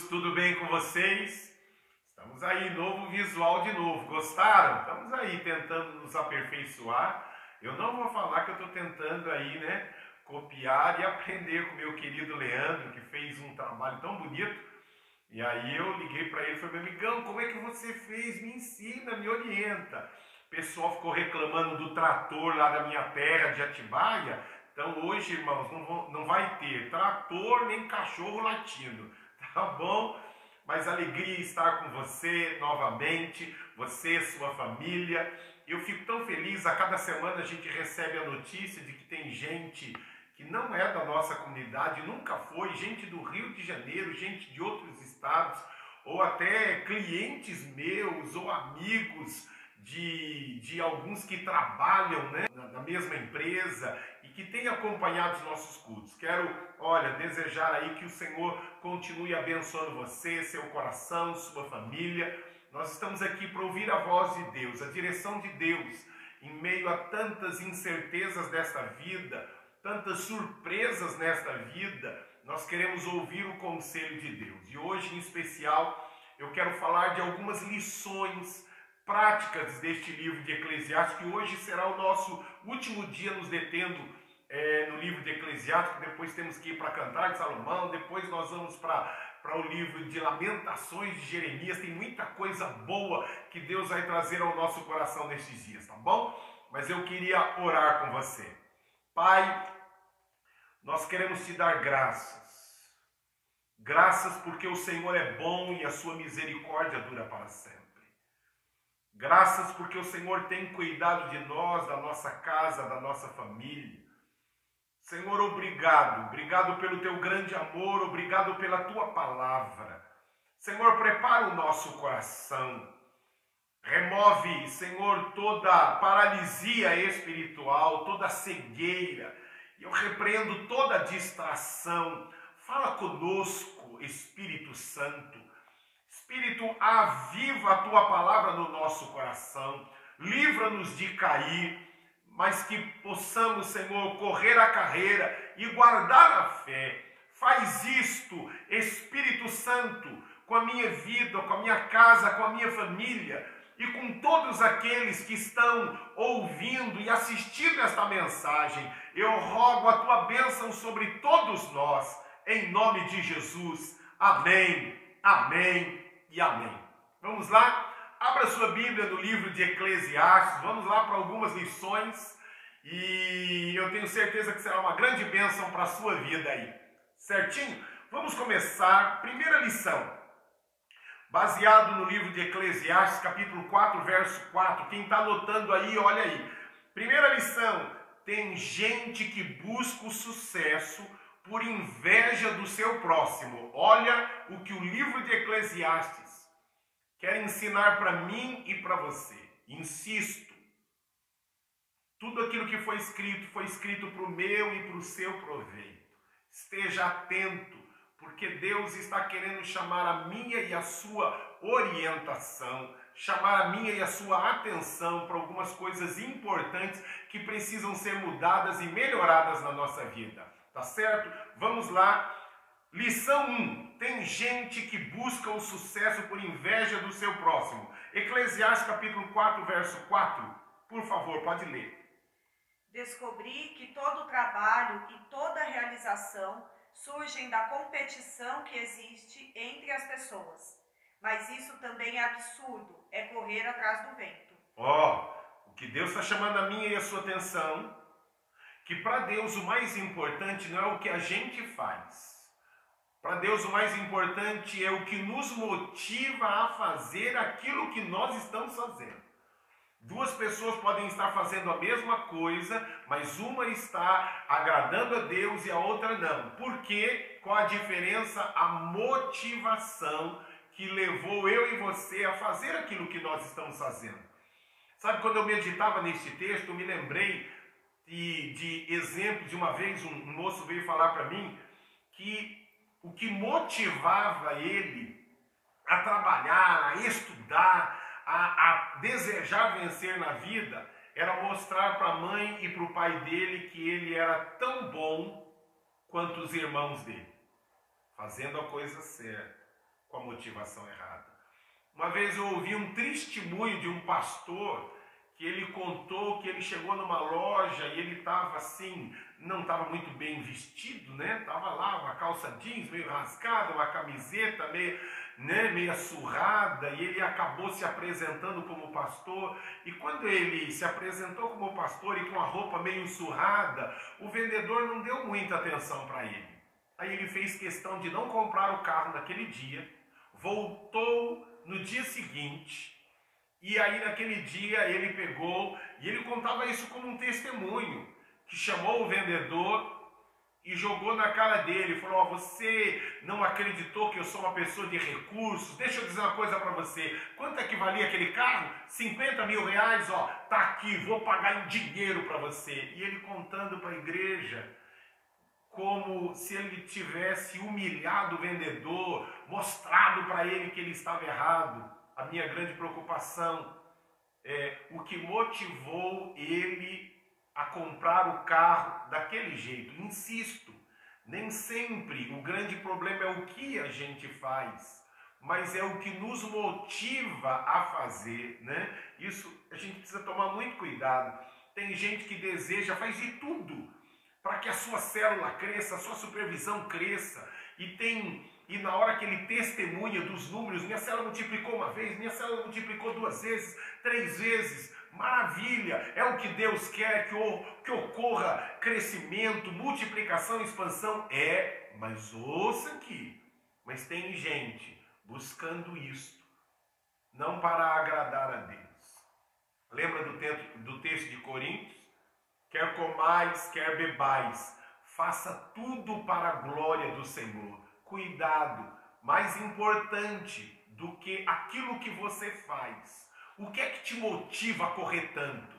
tudo bem com vocês? Estamos aí, novo visual de novo. Gostaram? Estamos aí tentando nos aperfeiçoar. Eu não vou falar que eu estou tentando aí, né, copiar e aprender com meu querido Leandro, que fez um trabalho tão bonito. E aí eu liguei para ele e falei, amigão, como é que você fez? Me ensina, me orienta. O pessoal ficou reclamando do trator lá da minha terra de Atibaia. Então hoje, irmãos, não, não vai ter trator nem cachorro latindo, tá bom? Mas alegria estar com você novamente, você, sua família. Eu fico tão feliz, a cada semana a gente recebe a notícia de que tem gente que não é da nossa comunidade, nunca foi, gente do Rio de Janeiro, gente de outros estados, ou até clientes meus ou amigos de, de alguns que trabalham né, na mesma empresa que têm acompanhado os nossos cultos. Quero, olha, desejar aí que o Senhor continue abençoando você, seu coração, sua família. Nós estamos aqui para ouvir a voz de Deus, a direção de Deus, em meio a tantas incertezas desta vida, tantas surpresas nesta vida. Nós queremos ouvir o conselho de Deus. E hoje, em especial, eu quero falar de algumas lições práticas deste livro de Eclesiastes, que hoje será o nosso último dia nos detendo é, no livro de Eclesiastes, depois temos que ir para Cantar de Salomão, depois nós vamos para para o livro de Lamentações de Jeremias, tem muita coisa boa que Deus vai trazer ao nosso coração nestes dias, tá bom? Mas eu queria orar com você. Pai, nós queremos te dar graças. Graças porque o Senhor é bom e a sua misericórdia dura para sempre. Graças porque o Senhor tem cuidado de nós, da nossa casa, da nossa família. Senhor, obrigado, obrigado pelo teu grande amor, obrigado pela tua palavra. Senhor, prepara o nosso coração. Remove, Senhor, toda paralisia espiritual, toda cegueira. Eu repreendo toda distração. Fala conosco, Espírito Santo. Espírito, aviva a tua palavra no nosso coração, livra-nos de cair, mas que possamos, Senhor, correr a carreira e guardar a fé. Faz isto, Espírito Santo, com a minha vida, com a minha casa, com a minha família e com todos aqueles que estão ouvindo e assistindo esta mensagem. Eu rogo a tua bênção sobre todos nós, em nome de Jesus. Amém, amém e amém. Vamos lá? Abra sua Bíblia no livro de Eclesiastes, vamos lá para algumas lições e eu tenho certeza que será uma grande bênção para a sua vida aí. Certinho? Vamos começar. Primeira lição, baseado no livro de Eclesiastes, capítulo 4, verso 4. Quem está anotando aí, olha aí. Primeira lição: tem gente que busca o sucesso por inveja do seu próximo. Olha o que o livro de Eclesiastes quer ensinar para mim e para você. Insisto, tudo aquilo que foi escrito foi escrito para o meu e para o seu proveito. Esteja atento, porque Deus está querendo chamar a minha e a sua orientação, chamar a minha e a sua atenção para algumas coisas importantes que precisam ser mudadas e melhoradas na nossa vida. Tá certo? Vamos lá. Lição 1. Tem gente que busca o sucesso por inveja do seu próximo. Eclesiastes capítulo 4, verso 4. Por favor, pode ler. Descobri que todo trabalho e toda realização surgem da competição que existe entre as pessoas. Mas isso também é absurdo, é correr atrás do vento. Ó, oh, o que Deus está chamando a minha e a sua atenção que para Deus o mais importante não é o que a gente faz. Para Deus o mais importante é o que nos motiva a fazer aquilo que nós estamos fazendo. Duas pessoas podem estar fazendo a mesma coisa, mas uma está agradando a Deus e a outra não. Por quê? Qual a diferença? A motivação que levou eu e você a fazer aquilo que nós estamos fazendo. Sabe, quando eu meditava neste texto, eu me lembrei de, de exemplo de uma vez um, moço veio falar para mim que o que motivava ele a trabalhar, a estudar, a, a desejar vencer na vida, era mostrar para a mãe e para o pai dele que ele era tão bom quanto os irmãos dele. fazendo a coisa certa, com a motivação errada. Uma vez eu ouvi um testemunho de um pastor que ele contou que ele chegou numa loja e ele estava assim, não estava muito bem vestido, né? Tava lá uma calça jeans meio rasgada, uma camiseta meio, né, meio surrada e ele acabou se apresentando como pastor. E quando ele se apresentou como pastor e com a roupa meio surrada, o vendedor não deu muita atenção para ele. Aí ele fez questão de não comprar o carro naquele dia, voltou no dia seguinte e aí naquele dia ele pegou e ele contava isso como um testemunho, que chamou o vendedor e jogou na cara dele, falou: oh, "Você não acreditou que eu sou uma pessoa de recursos? Deixa eu dizer uma coisa para você. Quanto é que valia aquele carro? 50 mil reais, ó, tá aqui, vou pagar em dinheiro para você." E ele contando para a igreja como se ele tivesse humilhado o vendedor, mostrado para ele que ele estava errado a minha grande preocupação é o que motivou ele a comprar o carro daquele jeito. Insisto, nem sempre o grande problema é o que a gente faz, mas é o que nos motiva a fazer, né? Isso a gente precisa tomar muito cuidado. Tem gente que deseja, faz de tudo para que a sua célula cresça, a sua supervisão cresça, e tem e na hora que ele testemunha dos números, minha célula multiplicou uma vez, minha célula multiplicou duas vezes, três vezes, maravilha, é o que Deus quer que, que ocorra crescimento, multiplicação, expansão, é, mas ouça aqui, mas tem gente buscando isto, não para agradar a Deus. Lembra do, texto, do texto de Coríntios? Quer comais, quer bebais, faça tudo para a glória do Senhor cuidado, mais importante do que aquilo que você faz. O que é que te motiva a correr tanto?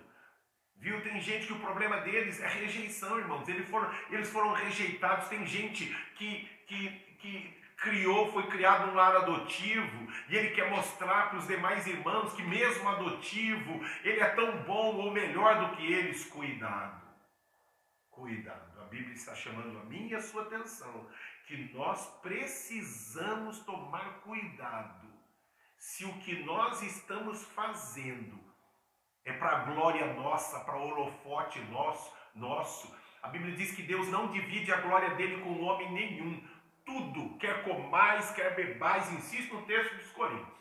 Viu? Tem gente que o problema deles é rejeição, irmãos. Eles foram, eles foram rejeitados. Tem gente que, que, que criou, foi criado num lar adotivo e ele quer mostrar para os demais irmãos que, mesmo adotivo, ele é tão bom ou melhor do que eles. Cuidado, cuidado. A Bíblia está chamando a minha e a sua atenção que nós precisamos tomar cuidado se o que nós estamos fazendo é para glória nossa, para holofote nosso, nosso. A Bíblia diz que Deus não divide a glória dele com homem nenhum. Tudo, quer comais, quer bebais, insisto no texto dos Coríntios,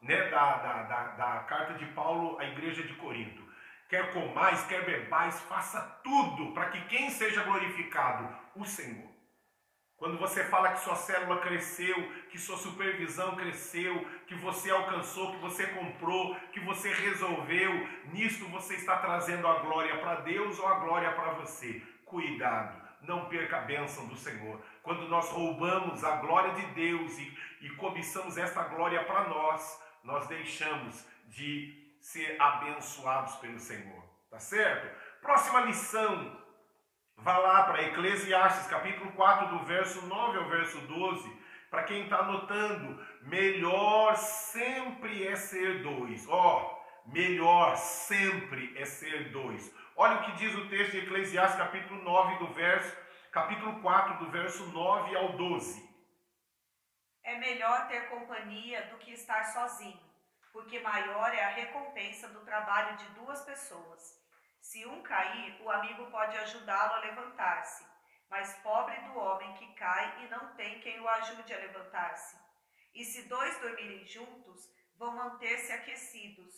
né, da, da, da, da carta de Paulo à igreja de Corinto. Quer comais, quer bebais, faça tudo para que quem seja glorificado? O Senhor. Quando você fala que sua célula cresceu, que sua supervisão cresceu, que você alcançou, que você comprou, que você resolveu, nisto você está trazendo a glória para Deus ou a glória para você. Cuidado, não perca a bênção do Senhor. Quando nós roubamos a glória de Deus e, e cobiçamos esta glória para nós, nós deixamos de ser abençoados pelo Senhor. Tá certo? Próxima lição Vá lá para Eclesiastes, capítulo 4, do verso 9 ao verso 12. Para quem está anotando, melhor sempre é ser dois. Ó, oh, melhor sempre é ser dois. Olha o que diz o texto de Eclesiastes, capítulo 9, do verso, capítulo 4, do verso 9 ao 12. É melhor ter companhia do que estar sozinho, porque maior é a recompensa do trabalho de duas pessoas. Se um cair, o amigo pode ajudá-lo a levantar-se, mas pobre do homem que cai e não tem quem o ajude a levantar-se. E se dois dormirem juntos, vão manter-se aquecidos.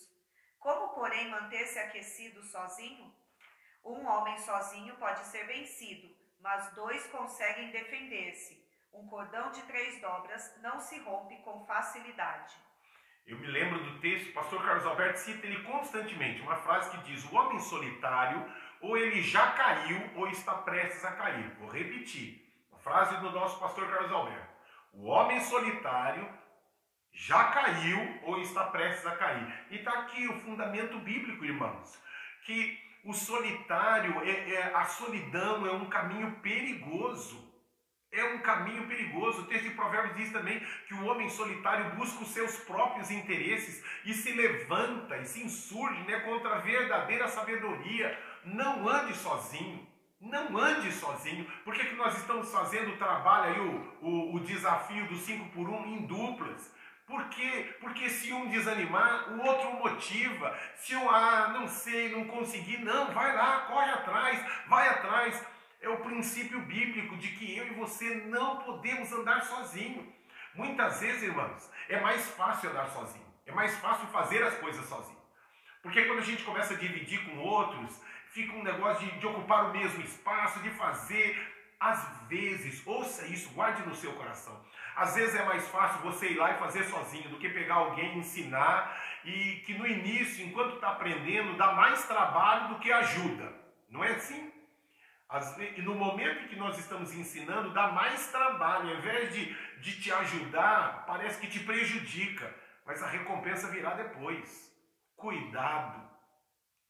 Como, porém, manter-se aquecido sozinho? Um homem sozinho pode ser vencido, mas dois conseguem defender-se. Um cordão de três dobras não se rompe com facilidade. Eu me lembro do texto, o pastor Carlos Alberto cita ele constantemente, uma frase que diz: O homem solitário, ou ele já caiu, ou está prestes a cair. Vou repetir, a frase do nosso pastor Carlos Alberto: O homem solitário já caiu, ou está prestes a cair. E está aqui o fundamento bíblico, irmãos, que o solitário, é, é, a solidão é um caminho perigoso. É um caminho perigoso. O texto de Provérbios diz também que o homem solitário busca os seus próprios interesses e se levanta e se insurge né, contra a verdadeira sabedoria. Não ande sozinho. Não ande sozinho. Por que, que nós estamos fazendo o trabalho aí, o, o, o desafio do 5 por 1 em duplas? Por quê? Porque se um desanimar, o outro motiva. Se um, ah, não sei, não consegui, não, vai lá, corre atrás, vai atrás. É o princípio bíblico de que eu e você não podemos andar sozinho. Muitas vezes, irmãos, é mais fácil andar sozinho. É mais fácil fazer as coisas sozinho. Porque quando a gente começa a dividir com outros, fica um negócio de, de ocupar o mesmo espaço, de fazer. Às vezes, ouça isso, guarde no seu coração. Às vezes é mais fácil você ir lá e fazer sozinho do que pegar alguém, ensinar e que no início, enquanto está aprendendo, dá mais trabalho do que ajuda. Não é assim? E no momento em que nós estamos ensinando, dá mais trabalho. Ao invés de, de te ajudar, parece que te prejudica. Mas a recompensa virá depois. Cuidado.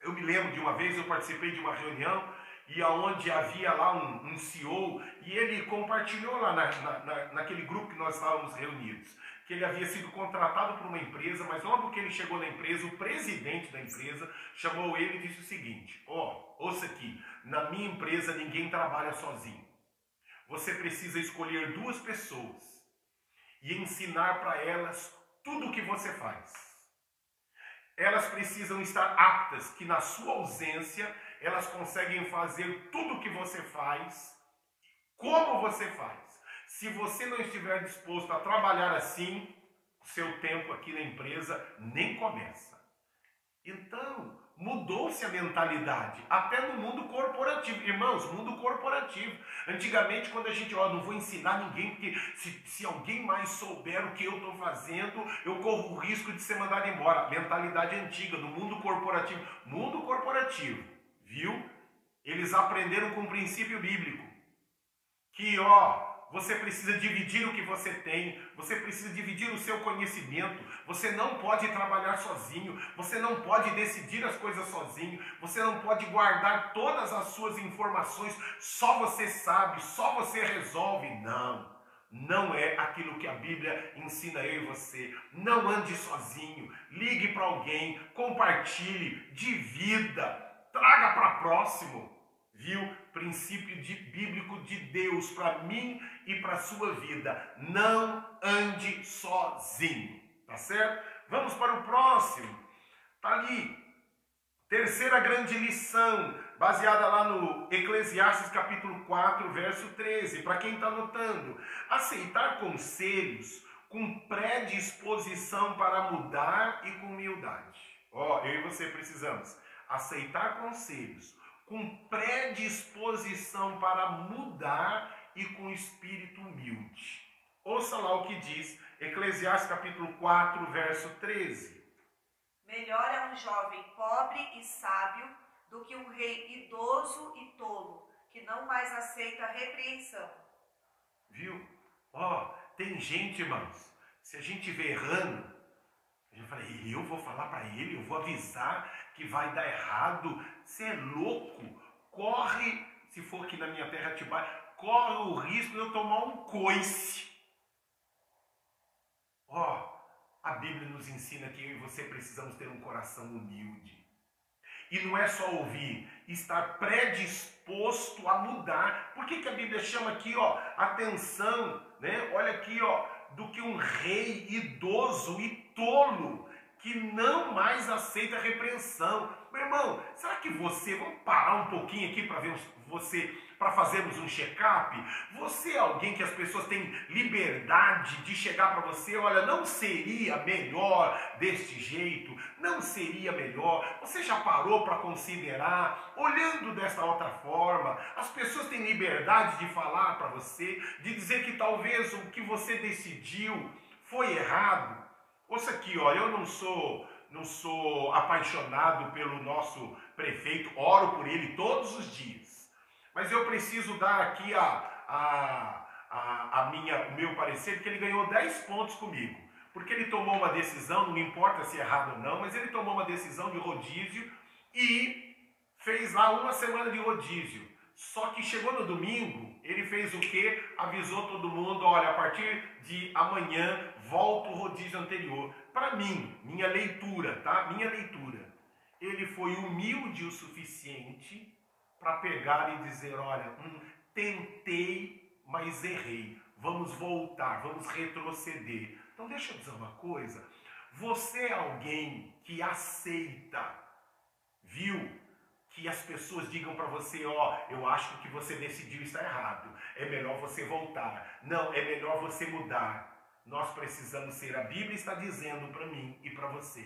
Eu me lembro de uma vez, eu participei de uma reunião e aonde havia lá um, um CEO e ele compartilhou lá na, na, naquele grupo que nós estávamos reunidos que ele havia sido contratado por uma empresa, mas logo que ele chegou na empresa, o presidente da empresa chamou ele e disse o seguinte: ó, oh, ouça aqui, na minha empresa ninguém trabalha sozinho. Você precisa escolher duas pessoas e ensinar para elas tudo o que você faz. Elas precisam estar aptas, que na sua ausência elas conseguem fazer tudo o que você faz, como você faz. Se você não estiver disposto a trabalhar assim, o seu tempo aqui na empresa nem começa. Então, mudou-se a mentalidade, até no mundo corporativo. Irmãos, mundo corporativo. Antigamente, quando a gente, ó, não vou ensinar ninguém, porque se, se alguém mais souber o que eu estou fazendo, eu corro o risco de ser mandado embora. Mentalidade antiga, do mundo corporativo. Mundo corporativo, viu? Eles aprenderam com o princípio bíblico. Que, ó, você precisa dividir o que você tem, você precisa dividir o seu conhecimento. Você não pode trabalhar sozinho, você não pode decidir as coisas sozinho, você não pode guardar todas as suas informações, só você sabe, só você resolve. Não. Não é aquilo que a Bíblia ensina eu e você. Não ande sozinho. Ligue para alguém, compartilhe, divida, traga para próximo viu? Princípio de, bíblico de Deus para mim e para sua vida. Não ande sozinho, tá certo? Vamos para o próximo. Tá ali. Terceira grande lição, baseada lá no Eclesiastes capítulo 4, verso 13. Para quem está anotando, aceitar conselhos com predisposição para mudar e com humildade. Ó, oh, eu e você precisamos aceitar conselhos com predisposição para mudar e com espírito humilde. Ouça lá o que diz Eclesiastes capítulo 4, verso 13. Melhor é um jovem pobre e sábio do que um rei idoso e tolo, que não mais aceita repreensão. Viu? Ó, oh, tem gente, irmãos, se a gente vê errando, a gente fala, eu vou falar para ele, eu vou avisar que vai dar errado. Você é louco. Corre, se for aqui na minha terra Atibaia, corre o risco de eu tomar um coice. Ó, oh, a Bíblia nos ensina que eu e você precisamos ter um coração humilde. E não é só ouvir, estar predisposto a mudar. Por que, que a Bíblia chama aqui, ó, atenção, né? Olha aqui, ó, do que um rei idoso e tolo que não mais aceita repreensão. Meu irmão, será que você, vamos parar um pouquinho aqui para ver você, para fazermos um check-up? Você é alguém que as pessoas têm liberdade de chegar para você, olha, não seria melhor deste jeito, não seria melhor. Você já parou para considerar, olhando desta outra forma, as pessoas têm liberdade de falar para você, de dizer que talvez o que você decidiu foi errado. Ouça aqui, ó, eu não sou não sou apaixonado pelo nosso prefeito, oro por ele todos os dias. Mas eu preciso dar aqui a, a, a, a minha, o meu parecer, que ele ganhou 10 pontos comigo. Porque ele tomou uma decisão, não importa se é errado ou não, mas ele tomou uma decisão de rodízio e fez lá uma semana de rodízio. Só que chegou no domingo, ele fez o que? Avisou todo mundo: olha, a partir de amanhã volta o rodízio anterior. Para mim, minha leitura, tá? Minha leitura. Ele foi humilde o suficiente para pegar e dizer: olha, hum, tentei, mas errei. Vamos voltar, vamos retroceder. Então, deixa eu dizer uma coisa. Você é alguém que aceita, viu? Que as pessoas digam para você: ó, oh, eu acho que você decidiu está errado. É melhor você voltar. Não, é melhor você mudar. Nós precisamos ser. A Bíblia está dizendo para mim e para você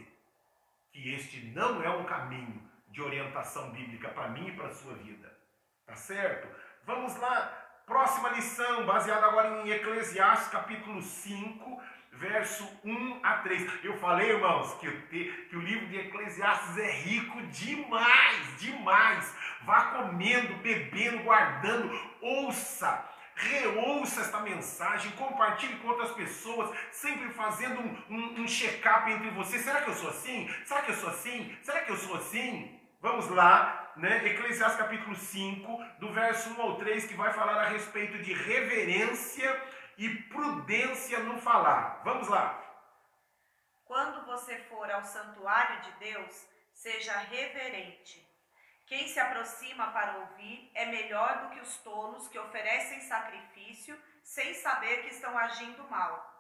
que este não é um caminho de orientação bíblica para mim e para a sua vida. Tá certo? Vamos lá. Próxima lição, baseada agora em Eclesiastes capítulo 5, verso 1 a 3. Eu falei, irmãos, que, que o livro de Eclesiastes é rico demais, demais. Vá comendo, bebendo, guardando, ouça reouça esta mensagem, compartilhe com outras pessoas, sempre fazendo um, um, um check-up entre vocês. Será que eu sou assim? Será que eu sou assim? Será que eu sou assim? Vamos lá, né? Eclesiastes capítulo 5, do verso 1 ao 3, que vai falar a respeito de reverência e prudência no falar. Vamos lá. Quando você for ao santuário de Deus, seja reverente quem se aproxima para ouvir é melhor do que os tolos que oferecem sacrifício sem saber que estão agindo mal.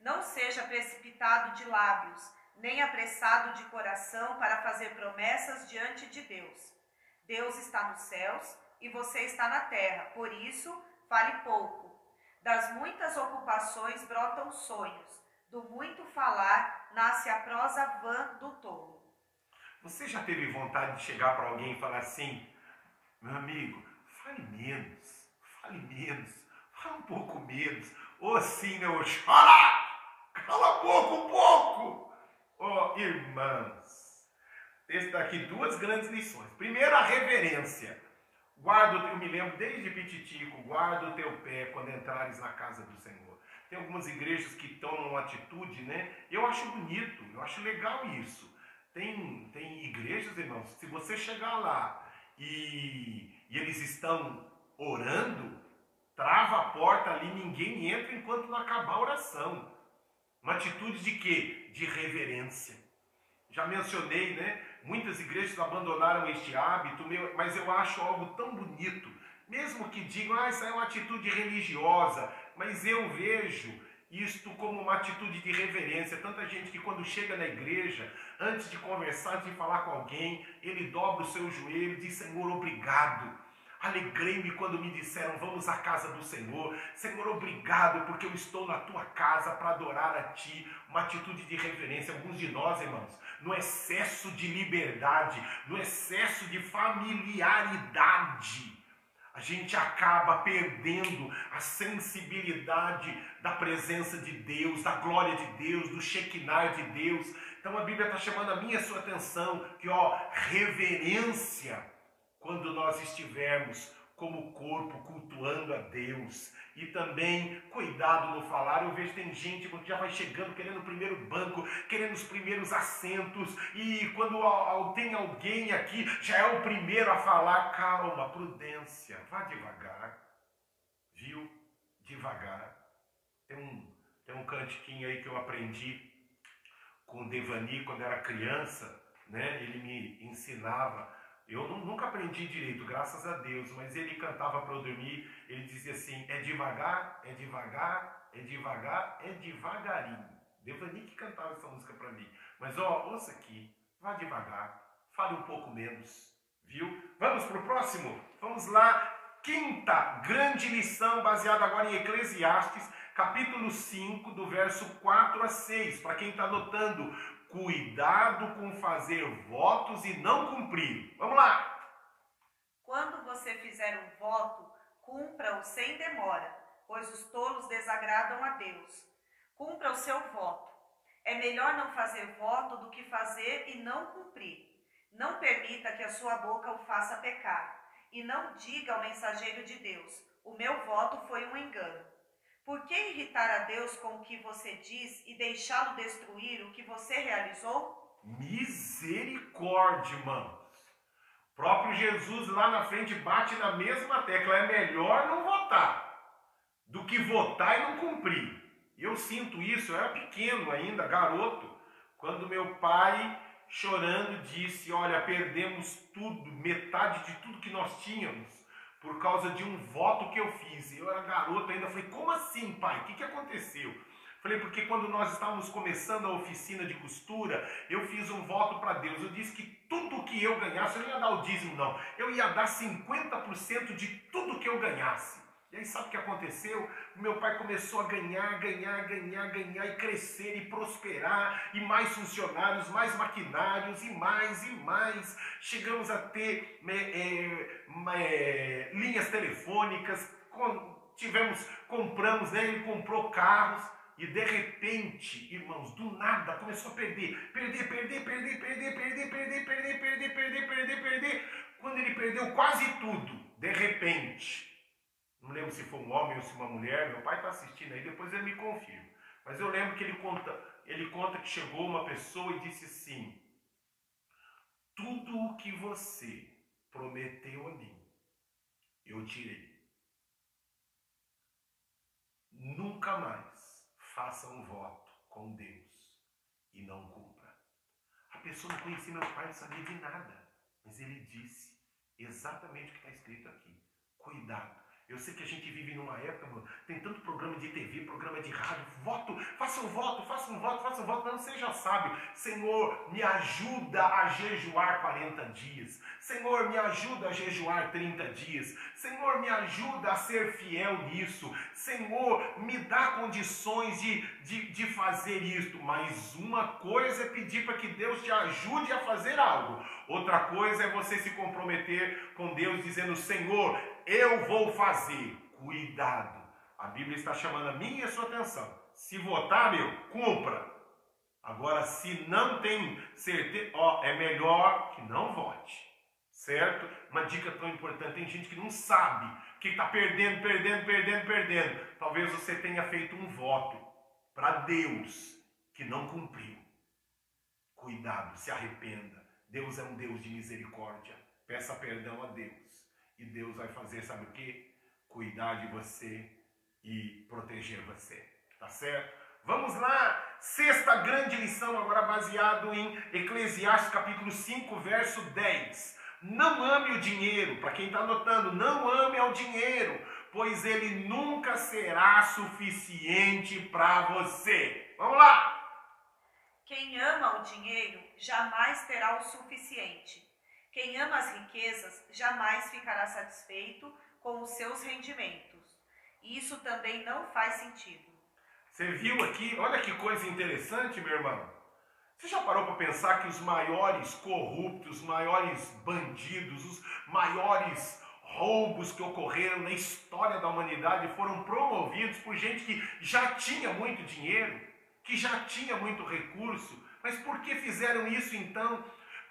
Não seja precipitado de lábios, nem apressado de coração para fazer promessas diante de Deus. Deus está nos céus e você está na terra, por isso, fale pouco. Das muitas ocupações brotam sonhos, do muito falar nasce a prosa vã do tolo. Você já teve vontade de chegar para alguém e falar assim: meu amigo, fale menos, fale menos, fale um pouco menos, ou né? Ou chora, cala boca um pouco. Oh, irmãs, esse daqui duas grandes lições. Primeiro, a reverência. Guarda, eu me lembro desde Pititico, guarda o teu pé quando entrares na casa do Senhor. Tem algumas igrejas que tomam atitude, né? Eu acho bonito, eu acho legal isso. Tem, tem igrejas, irmãos, se você chegar lá e, e eles estão orando, trava a porta ali, ninguém entra enquanto não acabar a oração. Uma atitude de quê? De reverência. Já mencionei, né? Muitas igrejas abandonaram este hábito, mas eu acho algo tão bonito. Mesmo que digam, ah, isso é uma atitude religiosa, mas eu vejo isto como uma atitude de reverência. Tanta gente que quando chega na igreja, antes de conversar, de falar com alguém, ele dobra o seu joelho e diz: Senhor, obrigado. Alegrei-me quando me disseram: Vamos à casa do Senhor. Senhor, obrigado, porque eu estou na tua casa para adorar a ti. Uma atitude de reverência. Alguns de nós, irmãos, no excesso de liberdade, no excesso de familiaridade, a gente acaba perdendo a sensibilidade da presença de Deus, da glória de Deus, do Shekinah de Deus. Então a Bíblia está chamando a minha a sua atenção que, ó, reverência, quando nós estivermos como corpo cultuando a Deus, e também cuidado no falar. Eu vejo tem gente que já vai chegando querendo o primeiro banco, querendo os primeiros assentos, e quando tem alguém aqui, já é o primeiro a falar. Calma, prudência, vá devagar, viu? Devagar. Tem um, tem um cantiquinho aí que eu aprendi com o Devani quando era criança, né? Ele me ensinava eu nunca aprendi direito, graças a Deus, mas ele cantava para eu dormir, ele dizia assim: é devagar, é devagar, é devagar, é devagarinho. Devani que cantava essa música para mim. Mas ó, ouça aqui, vá devagar, fale um pouco menos, viu? Vamos para o próximo? Vamos lá. Quinta grande lição, baseada agora em Eclesiastes, capítulo 5, do verso 4 a 6. Para quem está anotando, Cuidado com fazer votos e não cumprir. Vamos lá! Quando você fizer um voto, cumpra-o sem demora, pois os tolos desagradam a Deus. Cumpra o seu voto. É melhor não fazer voto do que fazer e não cumprir. Não permita que a sua boca o faça pecar. E não diga ao mensageiro de Deus: O meu voto foi um engano. Por que irritar a Deus com o que você diz e deixá-lo destruir o que você realizou? Misericórdia, irmãos. O próprio Jesus lá na frente bate na mesma tecla. É melhor não votar do que votar e não cumprir. Eu sinto isso, eu era pequeno ainda, garoto, quando meu pai chorando, disse: Olha, perdemos tudo, metade de tudo que nós tínhamos, por causa de um voto que eu fiz. Eu era garoto ainda, falei: Como assim, pai? O que, que aconteceu? Falei, porque quando nós estávamos começando a oficina de costura, eu fiz um voto para Deus. Eu disse que tudo que eu ganhasse, eu não ia dar o dízimo, não. Eu ia dar 50% de tudo que eu ganhasse. E aí sabe o que aconteceu? Meu pai começou a ganhar, ganhar, ganhar, ganhar e crescer e prosperar, e mais funcionários, mais maquinários e mais e mais. Chegamos a ter é, é, linhas telefônicas, tivemos, compramos, né? Ele comprou carros. E de repente, irmãos, do nada começou a perder, perder, perder, perder, perder, perder, perder, perder, perder, perder, perder, perder. Quando ele perdeu quase tudo, de repente, não lembro se foi um homem ou se uma mulher, meu pai está assistindo aí, depois ele me confirma. Mas eu lembro que ele conta, ele conta que chegou uma pessoa e disse assim: Tudo o que você prometeu a mim, eu tirei. Nunca mais faça um voto com Deus e não cumpra. A pessoa não conhecia meu pai, não sabia de nada, mas ele disse exatamente o que está escrito aqui: cuidado eu sei que a gente vive numa época, mano, tem tanto programa de TV, programa de rádio, voto, faça um voto, faça um voto, faça um voto, não seja sábio. Senhor, me ajuda a jejuar 40 dias. Senhor, me ajuda a jejuar 30 dias. Senhor, me ajuda a ser fiel nisso. Senhor, me dá condições de, de, de fazer isto. Mas uma coisa é pedir para que Deus te ajude a fazer algo. Outra coisa é você se comprometer com Deus dizendo: Senhor, eu vou fazer. Cuidado. A Bíblia está chamando a minha e a sua atenção. Se votar, meu, cumpra. Agora, se não tem certeza, ó, é melhor que não vote. Certo? Uma dica tão importante: tem gente que não sabe que está perdendo, perdendo, perdendo, perdendo. Talvez você tenha feito um voto para Deus que não cumpriu. Cuidado, se arrependa. Deus é um Deus de misericórdia. Peça perdão a Deus. E Deus vai fazer, sabe o que? Cuidar de você e proteger você. Tá certo? Vamos lá, sexta grande lição, agora baseado em Eclesiastes capítulo 5, verso 10. Não ame o dinheiro, para quem está anotando, não ame ao dinheiro, pois ele nunca será suficiente para você. Vamos lá! Quem ama o dinheiro jamais terá o suficiente. Quem ama as riquezas jamais ficará satisfeito com os seus rendimentos. Isso também não faz sentido. Você viu aqui? Olha que coisa interessante, meu irmão. Você já parou para pensar que os maiores corruptos, os maiores bandidos, os maiores roubos que ocorreram na história da humanidade foram promovidos por gente que já tinha muito dinheiro, que já tinha muito recurso? Mas por que fizeram isso então?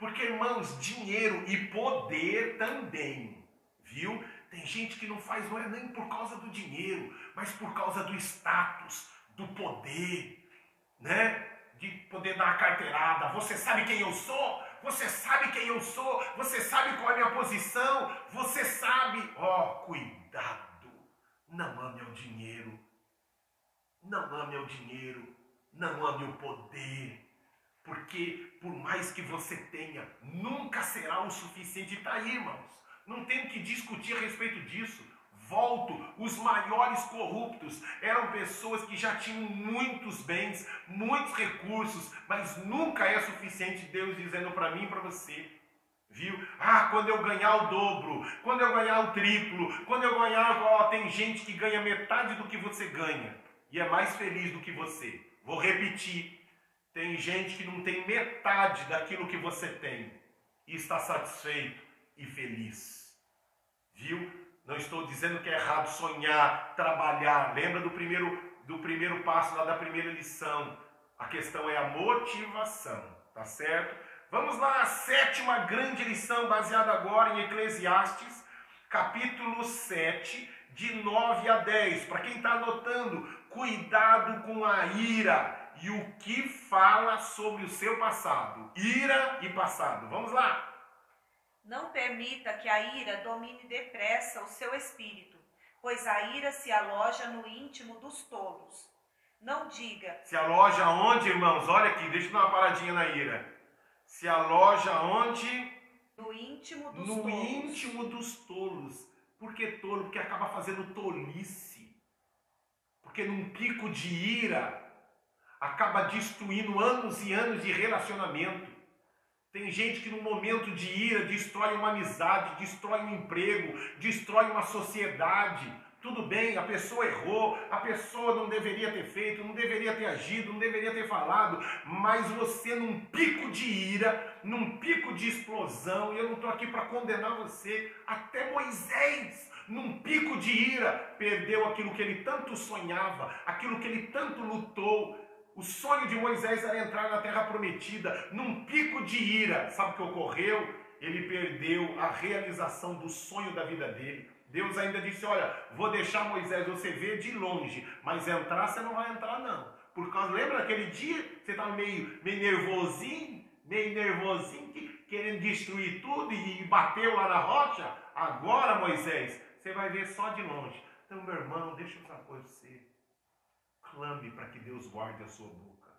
Porque, irmãos, dinheiro e poder também, viu? Tem gente que não faz, não é nem por causa do dinheiro, mas por causa do status, do poder, né? De poder dar a carteirada. Você sabe quem eu sou? Você sabe quem eu sou? Você sabe qual é a minha posição? Você sabe? Ó, oh, cuidado. Não ame o dinheiro. Não ame o dinheiro. Não ame o poder. Porque por mais que você tenha, nunca será o suficiente. Está aí, irmãos. Não tem que discutir a respeito disso. Volto, os maiores corruptos eram pessoas que já tinham muitos bens, muitos recursos, mas nunca é suficiente Deus dizendo para mim e para você. Viu? Ah, quando eu ganhar o dobro, quando eu ganhar o triplo, quando eu ganhar, ó, tem gente que ganha metade do que você ganha e é mais feliz do que você. Vou repetir, tem gente que não tem metade daquilo que você tem e está satisfeito e feliz. Viu? Não estou dizendo que é errado sonhar, trabalhar. Lembra do primeiro do primeiro passo lá da primeira lição. A questão é a motivação, tá certo? Vamos lá, a sétima grande lição baseada agora em Eclesiastes, capítulo 7, de 9 a 10. Para quem está anotando, cuidado com a ira e o que fala sobre o seu passado. Ira e passado. Vamos lá. Não permita que a ira domine depressa o seu espírito, pois a ira se aloja no íntimo dos tolos. Não diga. Se aloja onde, irmãos? Olha aqui, deixa eu dar uma paradinha na ira. se aloja onde? No íntimo dos no tolos. íntimo dos tolos. Por que tolo? Porque acaba fazendo tolice. Porque num pico de ira acaba destruindo anos e anos de relacionamento. Tem gente que no momento de ira destrói uma amizade, destrói um emprego, destrói uma sociedade. Tudo bem, a pessoa errou, a pessoa não deveria ter feito, não deveria ter agido, não deveria ter falado, mas você num pico de ira, num pico de explosão, e eu não estou aqui para condenar você, até Moisés, num pico de ira, perdeu aquilo que ele tanto sonhava, aquilo que ele tanto lutou. O sonho de Moisés era entrar na terra prometida, num pico de ira. Sabe o que ocorreu? Ele perdeu a realização do sonho da vida dele. Deus ainda disse: Olha, vou deixar Moisés você ver de longe, mas entrar você não vai entrar, não. Por causa, lembra daquele dia você estava meio, meio nervosinho, meio nervosinho, que, querendo destruir tudo e bateu lá na rocha? Agora, Moisés, você vai ver só de longe. Então, meu irmão, deixa eu falar para você. Clame para que Deus guarde a sua boca.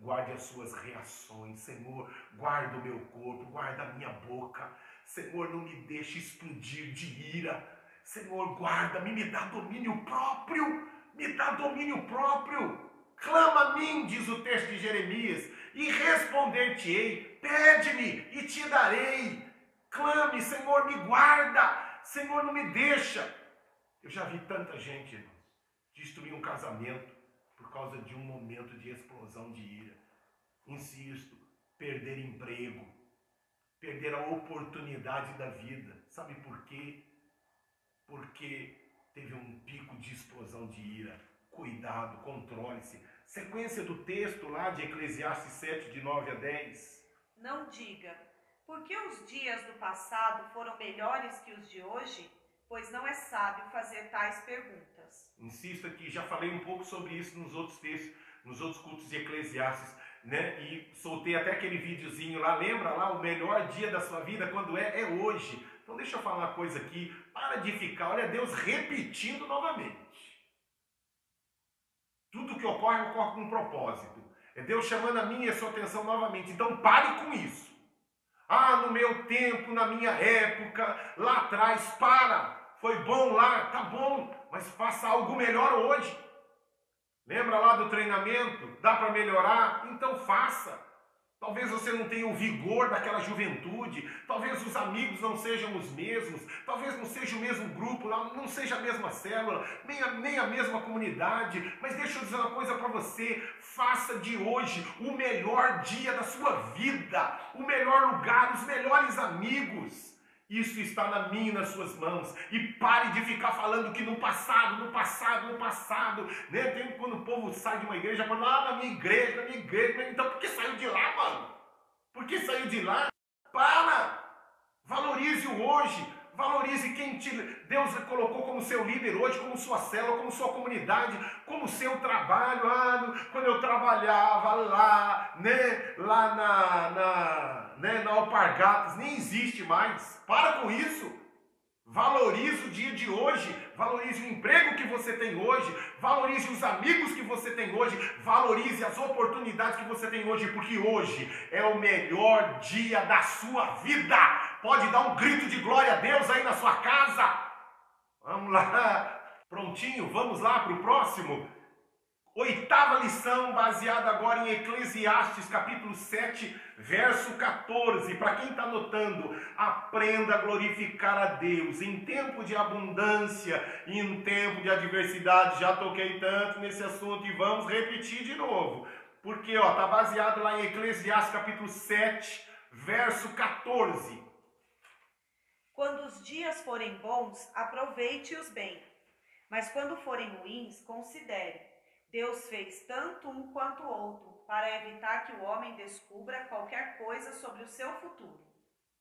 Guarde as suas reações, Senhor. Guarda o meu corpo, guarda a minha boca. Senhor, não me deixe explodir de ira. Senhor, guarda-me, me dá domínio próprio. Me dá domínio próprio. Clama a mim, diz o texto de Jeremias, e responder-te-ei. Pede-me e te darei. Clame, Senhor, me guarda. Senhor, não me deixa. Eu já vi tanta gente, destruir um casamento causa de um momento de explosão de ira. Insisto, perder emprego, perder a oportunidade da vida. Sabe por quê? Porque teve um pico de explosão de ira. Cuidado, controle-se. Sequência do texto lá de Eclesiastes 7, de 9 a 10. Não diga, porque os dias do passado foram melhores que os de hoje? Pois não é sábio fazer tais perguntas. Insisto aqui, já falei um pouco sobre isso nos outros textos, nos outros cultos de Eclesiastes, né? E soltei até aquele videozinho lá, lembra lá, o melhor dia da sua vida, quando é? É hoje. Então deixa eu falar uma coisa aqui, para de ficar, olha Deus repetindo novamente. Tudo que ocorre, ocorre com um propósito. É Deus chamando a minha e a sua atenção novamente. Então pare com isso. Ah, no meu tempo, na minha época, lá atrás, para. Foi bom lá, tá bom, mas faça algo melhor hoje. Lembra lá do treinamento? Dá para melhorar? Então faça. Talvez você não tenha o vigor daquela juventude, talvez os amigos não sejam os mesmos, talvez não seja o mesmo grupo, não seja a mesma célula, nem a, nem a mesma comunidade, mas deixa eu dizer uma coisa para você: faça de hoje o melhor dia da sua vida, o melhor lugar, os melhores amigos. Isso está na minha e nas suas mãos. E pare de ficar falando que no passado, no passado, no passado. Né? Tem quando o povo sai de uma igreja, fala, ah, na minha igreja, na minha igreja. Então por que saiu de lá, mano? Por que saiu de lá? Para! Valorize o hoje. Valorize quem te, Deus colocou como seu líder hoje, como sua célula, como sua comunidade, como seu trabalho. Ah, quando eu trabalhava lá, né, lá na, na, né, na Alpargatas, nem existe mais. Para com isso. Valorize o dia de hoje, valorize o emprego que você tem hoje, valorize os amigos que você tem hoje, valorize as oportunidades que você tem hoje, porque hoje é o melhor dia da sua vida. Pode dar um grito de glória a Deus aí na sua casa. Vamos lá, prontinho, vamos lá para o próximo. Oitava lição, baseada agora em Eclesiastes, capítulo 7, verso 14. Para quem está anotando, aprenda a glorificar a Deus em tempo de abundância e em tempo de adversidade. Já toquei tanto nesse assunto e vamos repetir de novo. Porque está baseado lá em Eclesiastes, capítulo 7, verso 14. Quando os dias forem bons, aproveite-os bem. Mas quando forem ruins, considere Deus fez tanto um quanto outro para evitar que o homem descubra qualquer coisa sobre o seu futuro.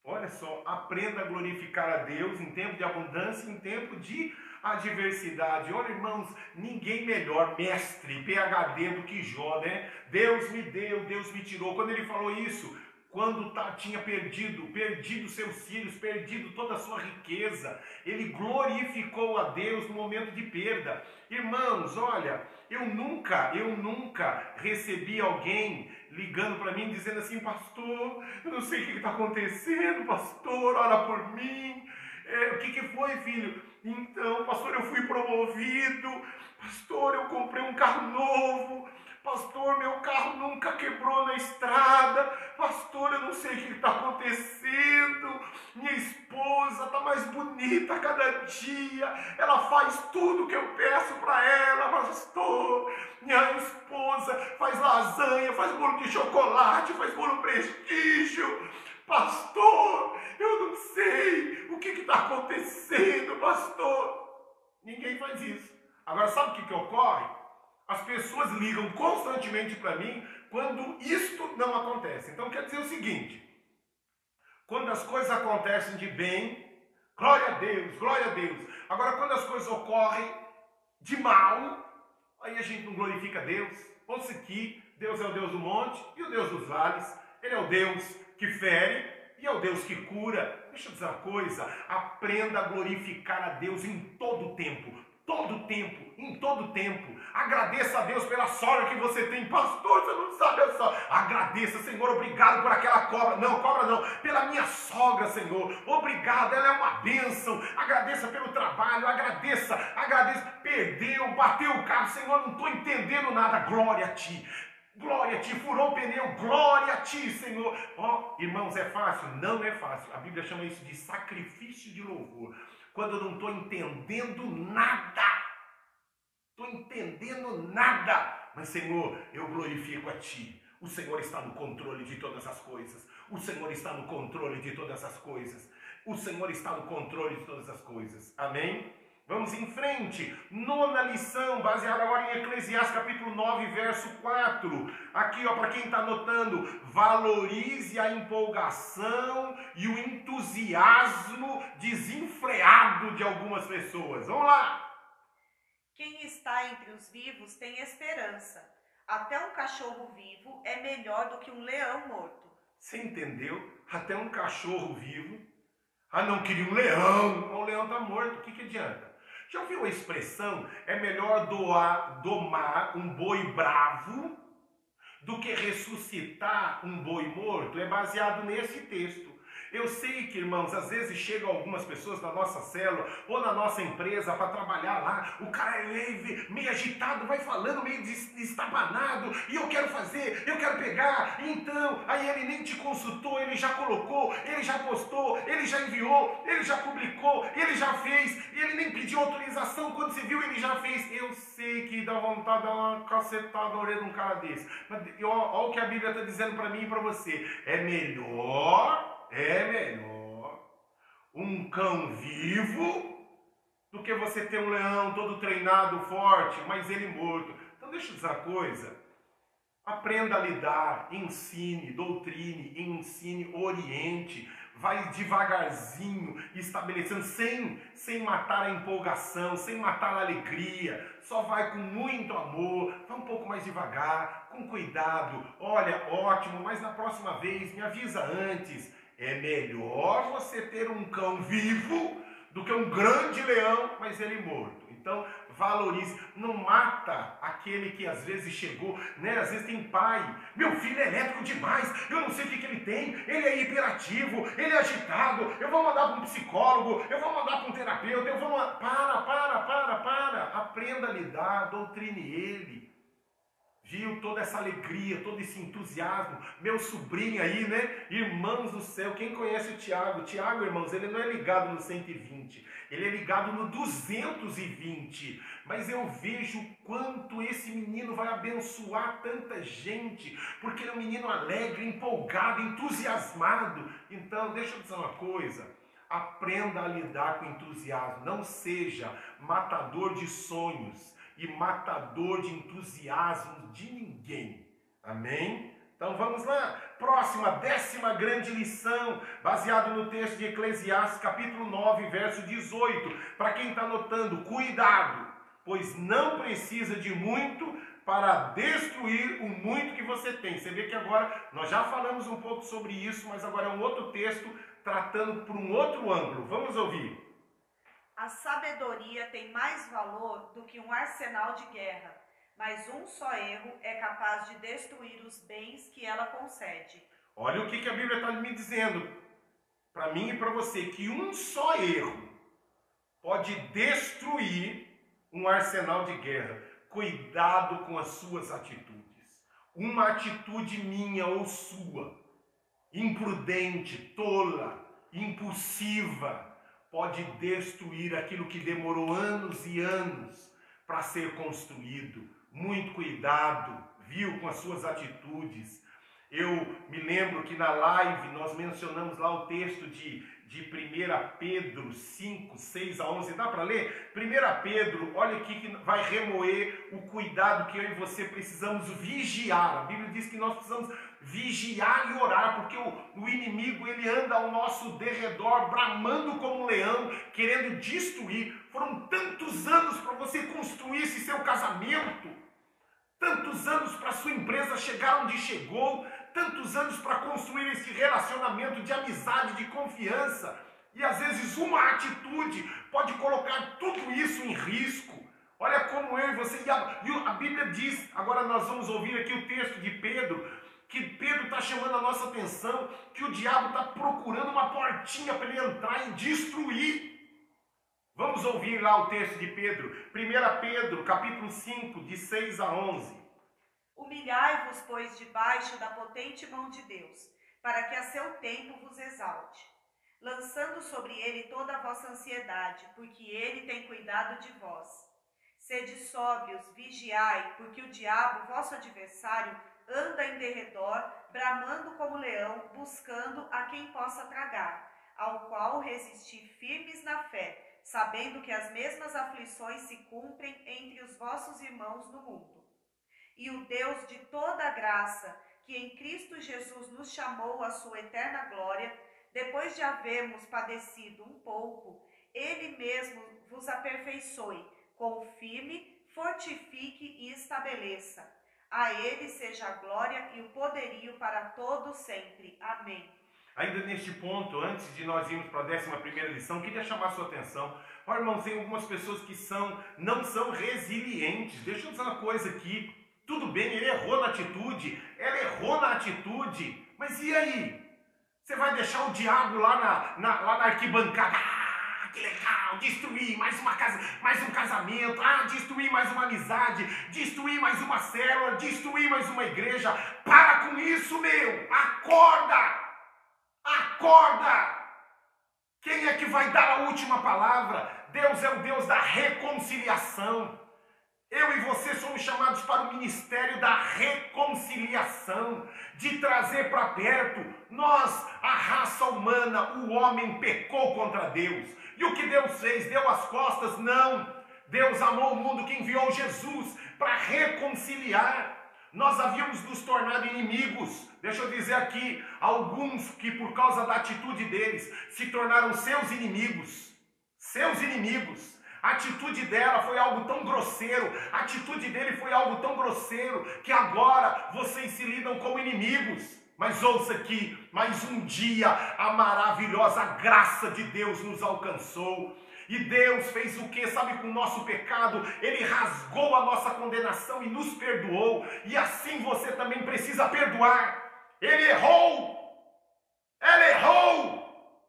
Olha só, aprenda a glorificar a Deus em tempo de abundância em tempo de adversidade. Olha, irmãos, ninguém melhor, mestre, PhD do que Jó, né? Deus me deu, Deus me tirou. Quando ele falou isso, quando tinha perdido, perdido seus filhos, perdido toda a sua riqueza, ele glorificou a Deus no momento de perda. Irmãos, olha, eu nunca, eu nunca recebi alguém ligando para mim, dizendo assim: Pastor, eu não sei o que está acontecendo, pastor, ora por mim. É, o que, que foi, filho? Então, pastor, eu fui promovido, pastor, eu comprei um carro novo, Pastor, meu carro nunca quebrou na estrada. Pastor, eu não sei o que está acontecendo. Minha esposa está mais bonita cada dia. Ela faz tudo que eu peço para ela, pastor. Minha esposa faz lasanha, faz bolo de chocolate, faz bolo prestígio. Pastor, eu não sei o que está acontecendo, pastor. Ninguém faz isso. Agora, sabe o que, que ocorre? As pessoas ligam constantemente para mim quando isto não acontece. Então quer dizer o seguinte: quando as coisas acontecem de bem, glória a Deus, glória a Deus. Agora, quando as coisas ocorrem de mal, aí a gente não glorifica Deus. Ouça que Deus é o Deus do monte e o Deus dos vales. Ele é o Deus que fere e é o Deus que cura. Deixa eu dizer uma coisa: aprenda a glorificar a Deus em todo o tempo todo tempo, em todo tempo. Agradeça a Deus pela sogra que você tem. Pastor, você não sabe a sogra. Agradeça, Senhor, obrigado por aquela cobra. Não, cobra não. Pela minha sogra, Senhor. Obrigado, ela é uma bênção. Agradeça pelo trabalho, agradeça, agradeça. Perdeu, bateu o carro, Senhor, não estou entendendo nada. Glória a Ti. Glória a ti, furou o pneu, glória a ti, Senhor. Ó, oh, irmãos, é fácil? Não é fácil. A Bíblia chama isso de sacrifício de louvor quando eu não estou entendendo nada. Estou entendendo nada. Mas, Senhor, eu glorifico a Ti. O Senhor está no controle de todas as coisas. O Senhor está no controle de todas as coisas. O Senhor está no controle de todas as coisas. Amém? Vamos em frente. Nona lição, baseada agora em Eclesiastes capítulo 9, verso 4. Aqui, ó, para quem está anotando, valorize a empolgação e o entusiasmo desenfreado de algumas pessoas. Vamos lá. Quem está entre os vivos tem esperança. Até um cachorro vivo é melhor do que um leão morto. Você entendeu? Até um cachorro vivo. Ah, não queria um leão. O leão está morto. O que, que adianta? Já ouviu a expressão? É melhor doar, domar um boi bravo do que ressuscitar um boi morto? É baseado nesse texto. Eu sei que, irmãos, às vezes chegam algumas pessoas na nossa célula ou na nossa empresa para trabalhar lá. O cara é meio agitado, vai falando meio estabanado. E eu quero fazer, eu quero pegar. Então, aí ele nem te consultou, ele já colocou, ele já postou, ele já enviou, ele já publicou, ele já fez. Ele nem pediu autorização. Quando você viu, ele já fez. Eu sei que dá vontade de dar uma cacetada na orelha de um cara desse. Mas olha o que a Bíblia está dizendo para mim e para você. É melhor cão vivo do que você ter um leão todo treinado, forte, mas ele morto. Então deixa eu dizer uma coisa. Aprenda a lidar, ensine, doutrine, ensine, oriente, vai devagarzinho, estabelecendo, sem, sem matar a empolgação, sem matar a alegria, só vai com muito amor, vai um pouco mais devagar, com cuidado. Olha, ótimo, mas na próxima vez me avisa antes. É melhor você ter um cão vivo do que um grande leão, mas ele morto. Então, valorize, não mata aquele que às vezes chegou, né? Às vezes tem pai, meu filho é elétrico demais, eu não sei o que, que ele tem, ele é hiperativo, ele é agitado, eu vou mandar para um psicólogo, eu vou mandar para um terapeuta, eu vou. Para, para, para, para, aprenda a lidar, doutrine ele viu toda essa alegria, todo esse entusiasmo. Meu sobrinho aí, né? Irmãos do céu, quem conhece o Tiago? Tiago, irmãos, ele não é ligado no 120, ele é ligado no 220. Mas eu vejo quanto esse menino vai abençoar tanta gente, porque ele é um menino alegre, empolgado, entusiasmado. Então, deixa eu dizer uma coisa. Aprenda a lidar com entusiasmo. Não seja matador de sonhos e matador de entusiasmo de ninguém. Amém? Então vamos lá. Próxima, décima grande lição, baseado no texto de Eclesiastes, capítulo 9, verso 18. Para quem está anotando, cuidado, pois não precisa de muito para destruir o muito que você tem. Você vê que agora nós já falamos um pouco sobre isso, mas agora é um outro texto tratando por um outro ângulo. Vamos ouvir. A sabedoria tem mais valor do que um arsenal de guerra. Mas um só erro é capaz de destruir os bens que ela concede. Olha o que, a Bíblia está me dizendo, para mim e para você, que um só erro pode destruir um arsenal de guerra. Cuidado com as suas atitudes. Uma atitude minha ou sua, imprudente, tola, impulsiva, pode destruir aquilo que demorou anos e anos para ser construído. Muito cuidado, viu, com as suas atitudes. Eu me lembro que na live nós mencionamos lá o texto de de 1 Pedro 5, 6 a 11. Dá para ler? 1 Pedro, olha aqui que vai remoer o cuidado que eu e você precisamos vigiar. A Bíblia diz que nós precisamos vigiar e orar, porque o, o inimigo ele anda ao nosso derredor, bramando como um leão, querendo destruir. Foram tantos anos para você construir esse seu casamento, tantos anos para sua empresa chegar onde chegou, tantos anos para construir esse relacionamento de amizade, de confiança, e às vezes uma atitude pode colocar tudo isso em risco. Olha como eu e você, e a, e a Bíblia diz, agora nós vamos ouvir aqui o texto de Pedro, que Pedro está chamando a nossa atenção, que o diabo está procurando uma portinha para ele entrar e destruir. Vamos ouvir lá o texto de Pedro, 1 Pedro, capítulo 5, de 6 a 11. Humilhai-vos, pois, debaixo da potente mão de Deus, para que a seu tempo vos exalte, lançando sobre ele toda a vossa ansiedade, porque ele tem cuidado de vós. Sede sóbrios, vigiai, porque o diabo, vosso adversário, anda em derredor, bramando como leão, buscando a quem possa tragar, ao qual resistir firmes na fé, sabendo que as mesmas aflições se cumprem entre os vossos irmãos no mundo. E o Deus de toda graça, que em Cristo Jesus nos chamou à sua eterna glória, depois de havermos padecido um pouco, ele mesmo vos aperfeiçoe, confirme, fortifique e estabeleça. A ele seja a glória e o poderio para todos sempre. Amém. Ainda neste ponto, antes de nós irmos para a décima primeira lição, queria chamar a sua atenção. Olha, irmãos, tem algumas pessoas que são, não são resilientes. Deixa eu dizer uma coisa aqui. Tudo bem, ele errou na atitude, ela errou na atitude, mas e aí? Você vai deixar o diabo lá na, na, lá na arquibancada? Que legal, destruir mais uma casa, mais um casamento, ah, destruir mais uma amizade, destruir mais uma célula, destruir mais uma igreja. Para com isso, meu! Acorda! Acorda! Quem é que vai dar a última palavra? Deus é o Deus da reconciliação. Eu e você somos chamados para o ministério da reconciliação, de trazer para perto. Nós, a raça humana, o homem pecou contra Deus. E o que Deus fez? Deu as costas? Não. Deus amou o mundo que enviou Jesus para reconciliar. Nós havíamos nos tornado inimigos. Deixa eu dizer aqui, alguns que por causa da atitude deles se tornaram seus inimigos. Seus inimigos. A atitude dela foi algo tão grosseiro, a atitude dele foi algo tão grosseiro, que agora vocês se lidam como inimigos. Mas ouça aqui, mais um dia a maravilhosa graça de Deus nos alcançou. E Deus fez o que? Sabe, com o nosso pecado, Ele rasgou a nossa condenação e nos perdoou. E assim você também precisa perdoar. Ele errou. Ela errou.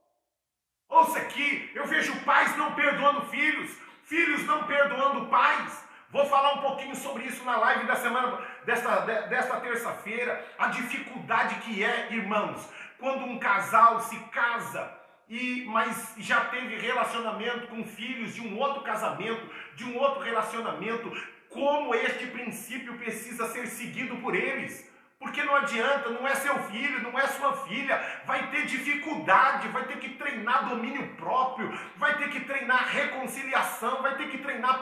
Ouça aqui, eu vejo pais não perdoando filhos, filhos não perdoando pais. Vou falar um pouquinho sobre isso na live da semana desta, desta terça-feira. A dificuldade que é, irmãos, quando um casal se casa e mas já teve relacionamento com filhos de um outro casamento, de um outro relacionamento, como este princípio precisa ser seguido por eles. Porque não adianta, não é seu filho, não é sua filha, vai ter dificuldade, vai ter que treinar domínio próprio, vai ter que treinar reconciliação, vai ter que treinar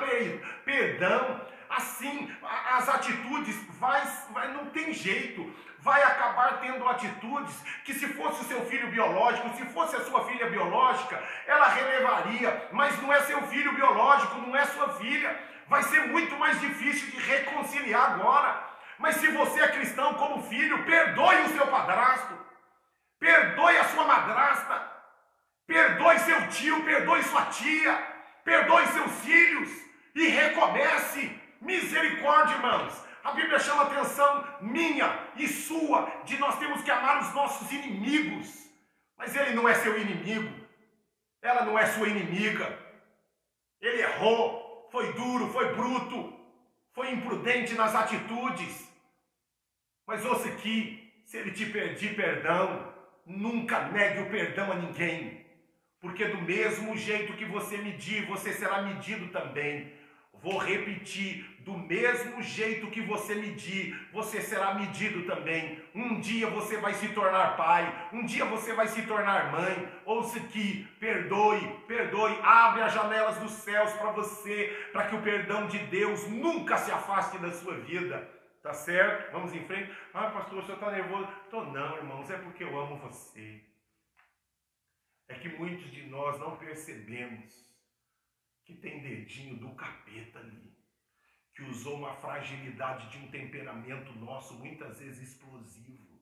perdão. Assim, as atitudes vai, vai não tem jeito, vai acabar tendo atitudes que se fosse o seu filho biológico, se fosse a sua filha biológica, ela relevaria, mas não é seu filho biológico, não é sua filha. Vai ser muito mais difícil de reconciliar agora. Mas se você é cristão como filho, perdoe o seu padrasto, perdoe a sua madrasta, perdoe seu tio, perdoe sua tia, perdoe seus filhos e recomece. Misericórdia, irmãos. A Bíblia chama atenção minha e sua de nós temos que amar os nossos inimigos. Mas ele não é seu inimigo. Ela não é sua inimiga. Ele errou, foi duro, foi bruto, foi imprudente nas atitudes. Mas ouça aqui, se ele te pedir perdão, nunca negue o perdão a ninguém. Porque do mesmo jeito que você medir, você será medido também. Vou repetir, do mesmo jeito que você medir, você será medido também. Um dia você vai se tornar pai, um dia você vai se tornar mãe. Ouça que perdoe, perdoe, abre as janelas dos céus para você, para que o perdão de Deus nunca se afaste da sua vida. Tá certo? Vamos em frente. Ah, pastor, o senhor está nervoso? Tô não, irmãos, é porque eu amo você. É que muitos de nós não percebemos que tem dedinho do capeta ali, que usou uma fragilidade de um temperamento nosso, muitas vezes explosivo.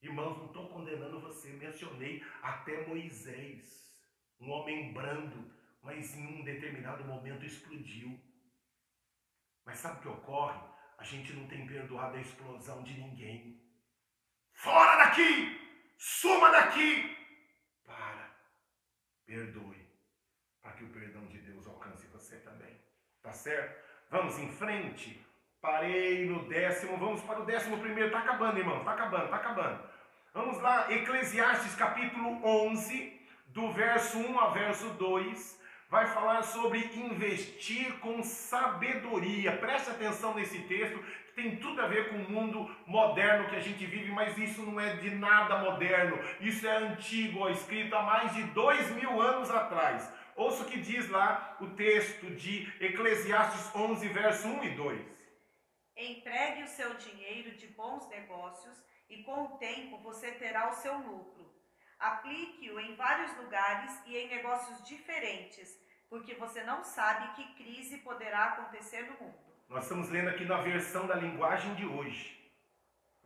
Irmãos, não estou condenando você, mencionei até Moisés, um homem brando, mas em um determinado momento explodiu. Mas sabe o que ocorre? A gente não tem perdoado a explosão de ninguém. Fora daqui! Suma daqui! Para, perdoe para que o perdão de Deus alcance você também. Tá certo? Vamos em frente. Parei no décimo, vamos para o décimo primeiro. Tá acabando, irmão, tá acabando, tá acabando. Vamos lá, Eclesiastes capítulo 11, do verso 1 a verso 2, vai falar sobre investir com sabedoria. Preste atenção nesse texto, que tem tudo a ver com o mundo moderno que a gente vive, mas isso não é de nada moderno, isso é antigo, ó, escrito há mais de dois mil anos atrás. Ouça o que diz lá o texto de Eclesiastes 11, verso 1 e 2. Empregue o seu dinheiro de bons negócios e com o tempo você terá o seu lucro. Aplique-o em vários lugares e em negócios diferentes, porque você não sabe que crise poderá acontecer no mundo. Nós estamos lendo aqui na versão da linguagem de hoje.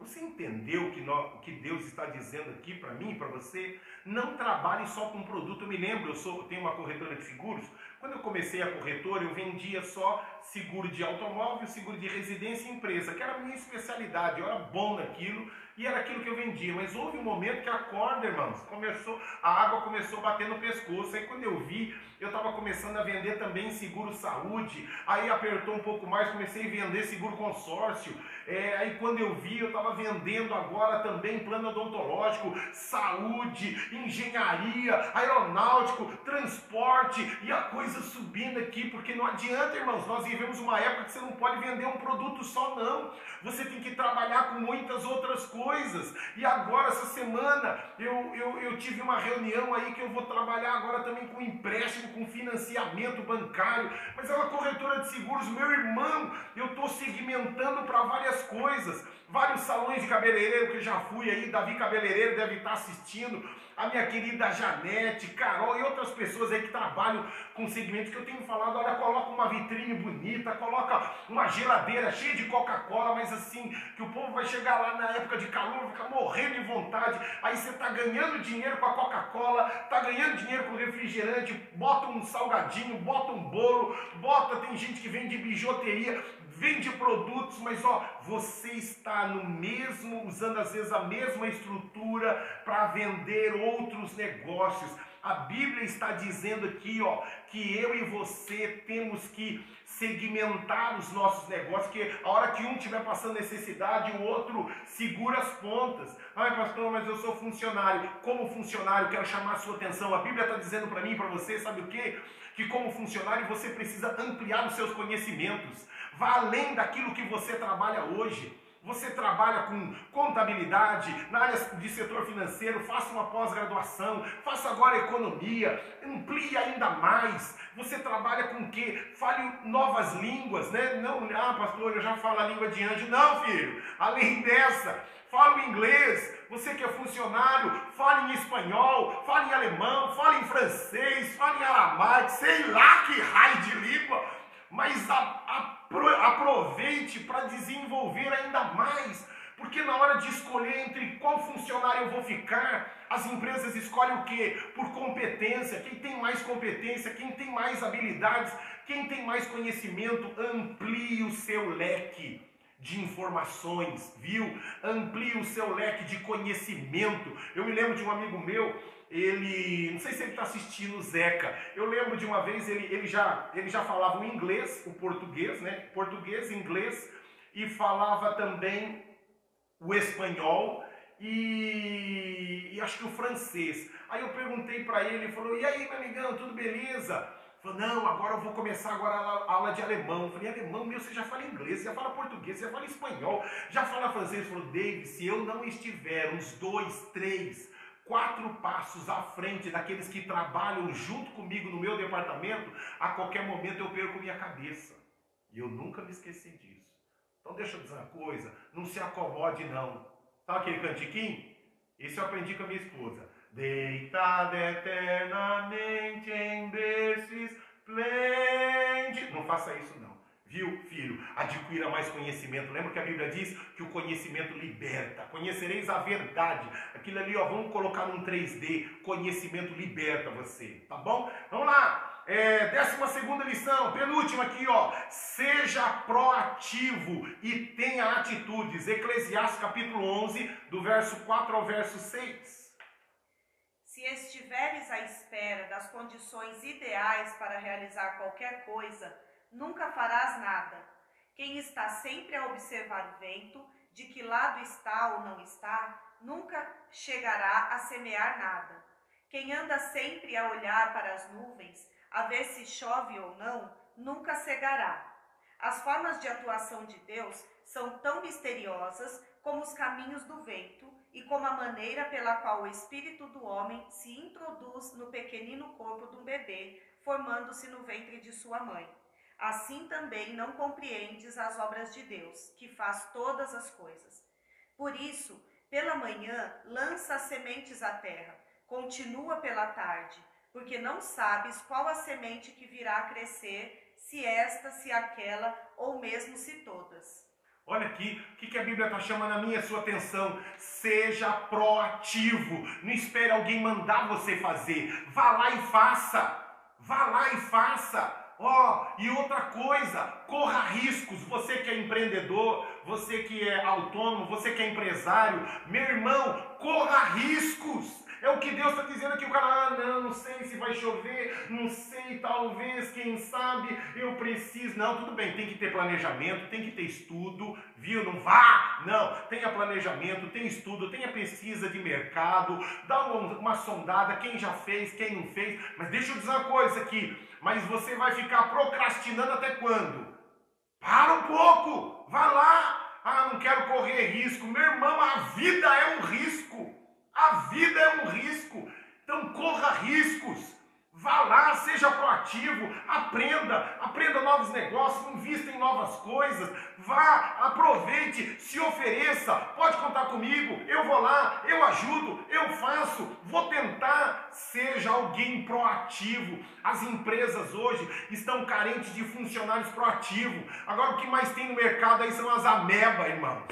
Você entendeu o que, Deus está dizendo aqui para mim e para você? Não trabalhe só com produto. Eu me lembro, eu, sou, eu tenho uma corretora de seguros. Quando eu comecei a corretora, eu vendia só seguro de automóvel, seguro de residência e empresa, que era a minha especialidade. Eu era bom naquilo e era aquilo que eu vendia. Mas houve um momento que a corda, irmãos, começou, a água começou a bater no pescoço. Aí quando eu vi, eu estava começando a vender também seguro saúde. Aí apertou um pouco mais, comecei a vender seguro consórcio. É, aí quando eu vi, eu estava vendendo agora também plano odontológico, saúde, engenharia, aeronáutico, transporte e a coisa subindo aqui, porque não adianta, irmãos, nós vivemos uma época que você não pode vender um produto só, não. Você tem que trabalhar com muitas outras coisas. E agora, essa semana, eu, eu, eu tive uma reunião aí que eu vou trabalhar agora também com empréstimo, com financiamento bancário. Mas é uma corretora de seguros, meu irmão, eu estou segmentando para várias coisas. Vários salões de cabeleireiro que eu já fui aí, Davi Cabeleireiro deve estar assistindo a minha querida Janete, Carol e outras pessoas aí que trabalham com segmentos que eu tenho falado, olha, coloca uma vitrine bonita, coloca uma geladeira cheia de Coca-Cola, mas assim, que o povo vai chegar lá na época de calor, fica morrendo de vontade, aí você está ganhando dinheiro com a Coca-Cola, está ganhando dinheiro com refrigerante, bota um salgadinho, bota um bolo, bota, tem gente que vende bijuteria, vende produtos, mas ó, você está no mesmo, usando às vezes a mesma estrutura para vender outros negócios. A Bíblia está dizendo aqui, ó, que eu e você temos que segmentar os nossos negócios, que a hora que um estiver passando necessidade, o outro segura as pontas. Ai, pastor, mas eu sou funcionário. Como funcionário, quero chamar a sua atenção. A Bíblia está dizendo para mim e para você, sabe o quê? Que como funcionário você precisa ampliar os seus conhecimentos. Vá além daquilo que você trabalha hoje. Você trabalha com contabilidade, na área de setor financeiro, faça uma pós-graduação, faça agora economia, amplie ainda mais. Você trabalha com o quê? Fale novas línguas, né? Não, ah, pastor, eu já falo a língua de anjo. Não, filho. Além dessa, fale inglês. Você que é funcionário, fale em espanhol, fale em alemão, fale em francês, fale em aramaico, sei lá que raio de língua, mas a, a aproveite para desenvolver ainda mais, Porque na hora de escolher entre qual funcionário eu vou ficar, as empresas escolhem o quê? Por competência. Quem tem mais competência, quem tem mais habilidades, quem tem mais conhecimento, amplie o seu leque de informações, viu? Amplie o seu leque de conhecimento. Eu me lembro de um amigo meu, ele, não sei se ele está assistindo Zeca. Eu lembro de uma vez ele, ele já ele já falava o inglês, o português, né? Português, inglês e falava também o espanhol e, e acho que o francês. Aí eu perguntei para ele, ele falou: "E aí, meu amigão, tudo beleza?" Falou, não, agora eu vou começar agora a aula de alemão. Eu falei, alemão, meu, você já fala inglês, você já fala português, você já fala espanhol, já fala francês. Ele falou, David, se eu não estiver uns dois, três, quatro passos à frente daqueles que trabalham junto comigo no meu departamento, a qualquer momento eu perco minha cabeça. E eu nunca me esqueci disso. Então deixa eu dizer uma coisa, não se acomode não. Sabe aquele cantiquinho? Esse eu aprendi com a minha esposa. Deitada eternamente em berços esplêndidos. Não faça isso não. Viu, filho? Adquira mais conhecimento. Lembra que a Bíblia diz que o conhecimento liberta. Conhecereis a verdade. Aquilo ali, ó, vamos colocar num 3D. Conhecimento liberta você, tá bom? Vamos lá. É, décima segunda lição, penúltima aqui, ó. Seja proativo e tenha atitudes. Eclesiastes capítulo 11, do verso 4 ao verso 6. Se estiveres à espera das condições ideais para realizar qualquer coisa, nunca farás nada. Quem está sempre a observar o vento, de que lado está ou não está, nunca chegará a semear nada. Quem anda sempre a olhar para as nuvens, a ver se chove ou não, nunca cegará. As formas de atuação de Deus são tão misteriosas como os caminhos do vento e como a maneira pela qual o espírito do homem se introduz no pequenino corpo de um bebê, formando-se no ventre de sua mãe. Assim também não compreendes as obras de Deus, que faz todas as coisas. Por isso, pela manhã lança as sementes à terra, continua pela tarde, porque não sabes qual a semente que virá a crescer, se esta, se aquela, ou mesmo se todas. Olha aqui, o que, a Bíblia está chamando a minha e a sua atenção? Seja proativo. Não espere alguém mandar você fazer. Vá lá e faça. Vá lá e faça. Ó, oh, e outra coisa, corra riscos. Você que é empreendedor, você que é autônomo, você que é empresário, meu irmão, corra riscos. É o que Deus está dizendo aqui. O cara, ah, não, não sei se vai chover, não sei, talvez, quem sabe, eu preciso. Não, tudo bem, tem que ter planejamento, tem que ter estudo, viu? Não vá, não. Tenha planejamento, tenha estudo, tenha pesquisa de mercado, dá uma, uma sondada, quem já fez, quem não fez. Mas deixa eu dizer uma coisa aqui. Mas você vai ficar procrastinando até quando? Para um pouco, vá lá. Ah, não quero correr risco. Meu irmão, a vida é um risco. A vida é um risco, então corra riscos. Vá lá, seja proativo, aprenda, aprenda novos negócios, invista em novas coisas, vá, aproveite, se ofereça, pode contar comigo, eu vou lá, eu ajudo, eu faço, vou tentar. Seja alguém proativo. As empresas hoje estão carentes de funcionários proativos. Agora o que mais tem no mercado aí são as ameba, irmãos.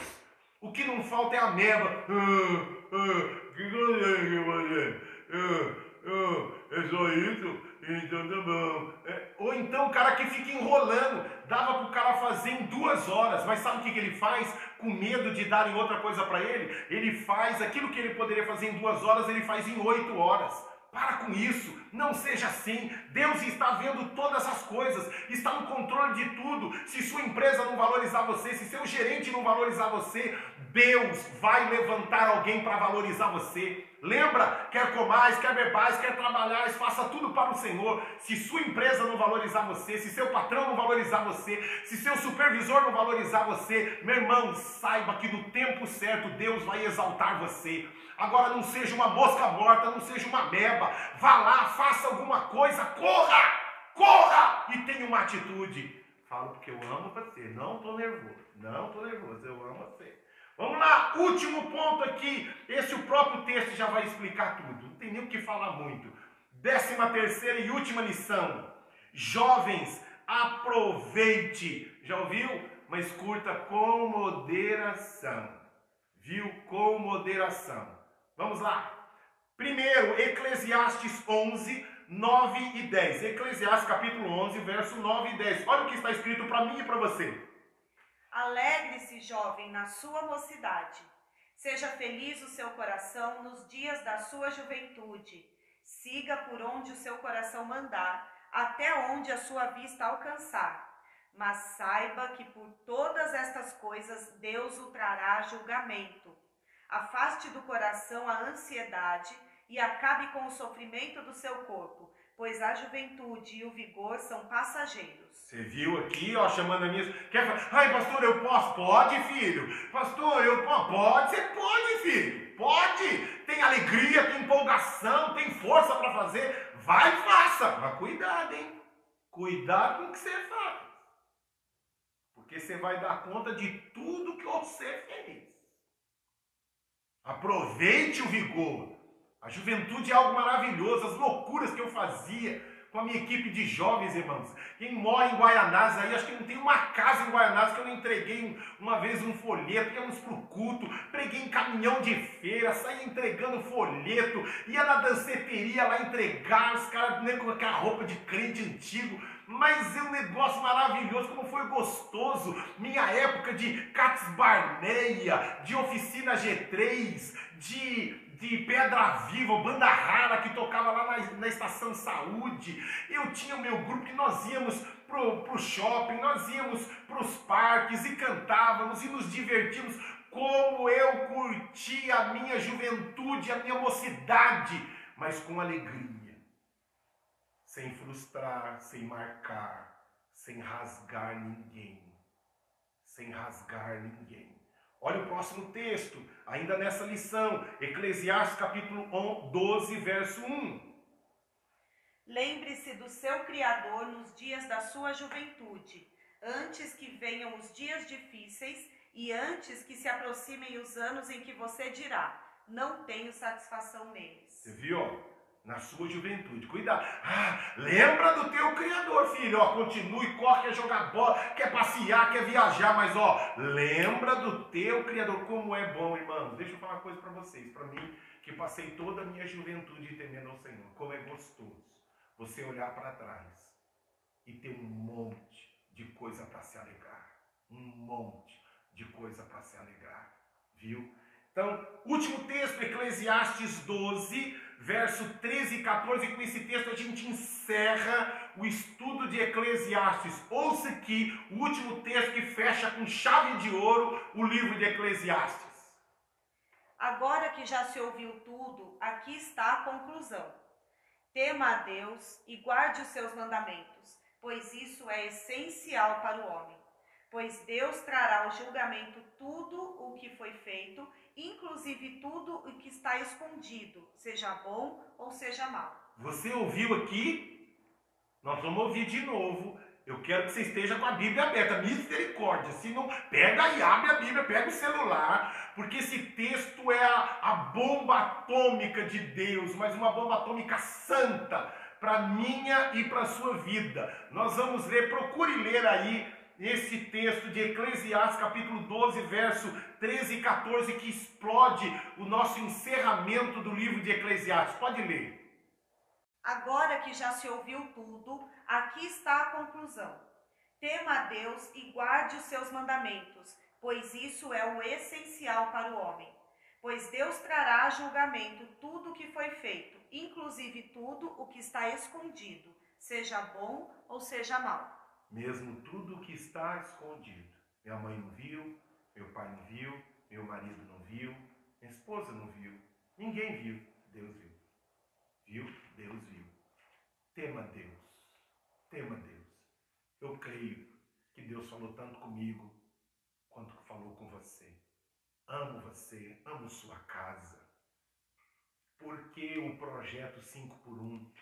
O que não falta é ameba. Ah, ah, é só isso? Então tá bom. É, ou então o cara que fica enrolando, dava para o cara fazer em duas horas, mas sabe o que, que ele faz? Com medo de darem outra coisa para ele, ele faz aquilo que ele poderia fazer em duas horas, ele faz em oito horas. Para com isso, não seja assim. Deus está vendo todas as coisas, está no controle de tudo. Se sua empresa não valorizar você, se seu gerente não valorizar você, Deus vai levantar alguém para valorizar você. Lembra? Quer comais, quer bebais, quer trabalhar, faça tudo para o Senhor. Se sua empresa não valorizar você, se seu patrão não valorizar você, se seu supervisor não valorizar você, meu irmão, saiba que no tempo certo Deus vai exaltar você. Agora não seja uma mosca morta, não seja uma beba. Vá lá, faça alguma coisa, corra! Corra! E tenha uma atitude. Falo porque eu amo você, não estou nervoso. Não estou nervoso, eu amo você. Vamos lá, último ponto aqui. Esse o próprio texto já vai explicar tudo. Não tem nem o que falar muito. Décima terceira e última lição. Jovens, aproveite. Já ouviu? Mas curta com moderação. Viu? Com moderação. Vamos lá. Primeiro, Eclesiastes 11, 9 e 10. Eclesiastes capítulo 11, verso 9 e 10. Olha o que está escrito para mim e para você. Alegre-se, jovem, na sua mocidade. Seja feliz o seu coração nos dias da sua juventude. Siga por onde o seu coração mandar, até onde a sua vista alcançar. Mas saiba que por todas estas coisas Deus o trará julgamento. Afaste do coração a ansiedade e acabe com o sofrimento do seu corpo, pois a juventude e o vigor são passageiros. Você viu aqui, ó, chamando a minha. Quer falar, ai, pastor, eu posso? Pode, filho. Pastor, eu posso? Pode, você pode, filho. Pode. Tem alegria, tem empolgação, tem força para fazer. Vai faça. Mas cuidado, hein? Cuidado com o que você faz. Porque você vai dar conta de tudo que você fez. Aproveite o vigor. A juventude é algo maravilhoso. As loucuras que eu fazia com a minha equipe de jovens, irmãos. Quem mora em Guaianás aí, acho que não tem uma casa em Guaianás que eu não entreguei uma vez um folheto, íamos para o culto, preguei em caminhão de feira, saí entregando folheto, ia na danceteria lá entregar, os caras né, com aquela roupa de crente antigo, mas é um negócio maravilhoso, como foi gostoso. Minha época de Cats Barneia, de oficina G3, de de Pedra Viva, banda rara que tocava lá na, na estação saúde. Eu tinha o meu grupo que nós íamos pro, pro shopping, nós íamos pros parques e cantávamos e nos divertimos. Como eu curti a minha juventude, a minha mocidade, mas com alegria, sem frustrar, sem marcar, sem rasgar ninguém, sem rasgar ninguém. Olha o próximo texto, ainda nessa lição, Eclesiastes capítulo 12, verso 1. Lembre-se do seu Criador nos dias da sua juventude, antes que venham os dias difíceis e antes que se aproximem os anos em que você dirá: Não tenho satisfação neles. Você viu? Na sua juventude. Cuidado. Ah, lembra do teu Criador, filho. Ó, continue, corre, quer jogar bola, quer passear, quer viajar, mas ó, lembra do teu Criador. Como é bom, irmãos. Deixa eu falar uma coisa para vocês. Para mim, que passei toda a minha juventude temendo ao Senhor. Como é gostoso você olhar para trás e ter um monte de coisa para se alegrar. Um monte de coisa para se alegrar. Viu? Então, último texto, Eclesiastes 12 verso 13 e 14, com esse texto a gente encerra o estudo de Eclesiastes. Ouça aqui o último texto que fecha com chave de ouro o livro de Eclesiastes. Agora que já se ouviu tudo, aqui está a conclusão. Tema a Deus e guarde os seus mandamentos, pois isso é essencial para o homem. Pois Deus trará ao julgamento tudo o que foi feito inclusive tudo o que está escondido, seja bom ou seja mal. Você ouviu aqui? Nós vamos ouvir de novo. Eu quero que você esteja com a Bíblia aberta. Misericórdia. Se não, pega e abre a Bíblia, pega o celular, porque esse texto é a, a bomba atômica de Deus, mas uma bomba atômica santa para minha e para sua vida. Nós vamos ler, procure ler aí esse texto de Eclesiastes, capítulo 12, verso 13 e 14, que explode o nosso encerramento do livro de Eclesiastes. Pode ler. Agora que já se ouviu tudo, aqui está a conclusão. Tema a Deus e guarde os seus mandamentos, pois isso é o essencial para o homem. Pois Deus trará a julgamento tudo o que foi feito, inclusive tudo o que está escondido, seja bom ou seja mal mesmo tudo o que está escondido. Minha mãe não viu, meu pai não viu, meu marido não viu, minha esposa não viu, ninguém viu, Deus viu. Viu? Deus viu. Tema Deus, tema Deus. Eu creio que Deus falou tanto comigo quanto falou com você. Amo você, amo sua casa. Porque o projeto 5 por 1?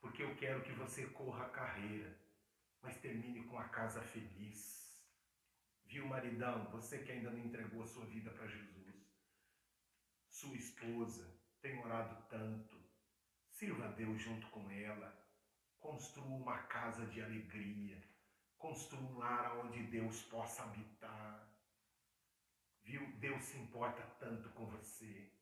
Porque eu quero que você corra a carreira mas termine com a casa feliz. Viu, maridão, você que ainda não entregou a sua vida para Jesus, sua esposa tem orado tanto, sirva a Deus junto com ela, construa uma casa de alegria, construa um lar onde Deus possa habitar. Viu? Deus se importa tanto com você.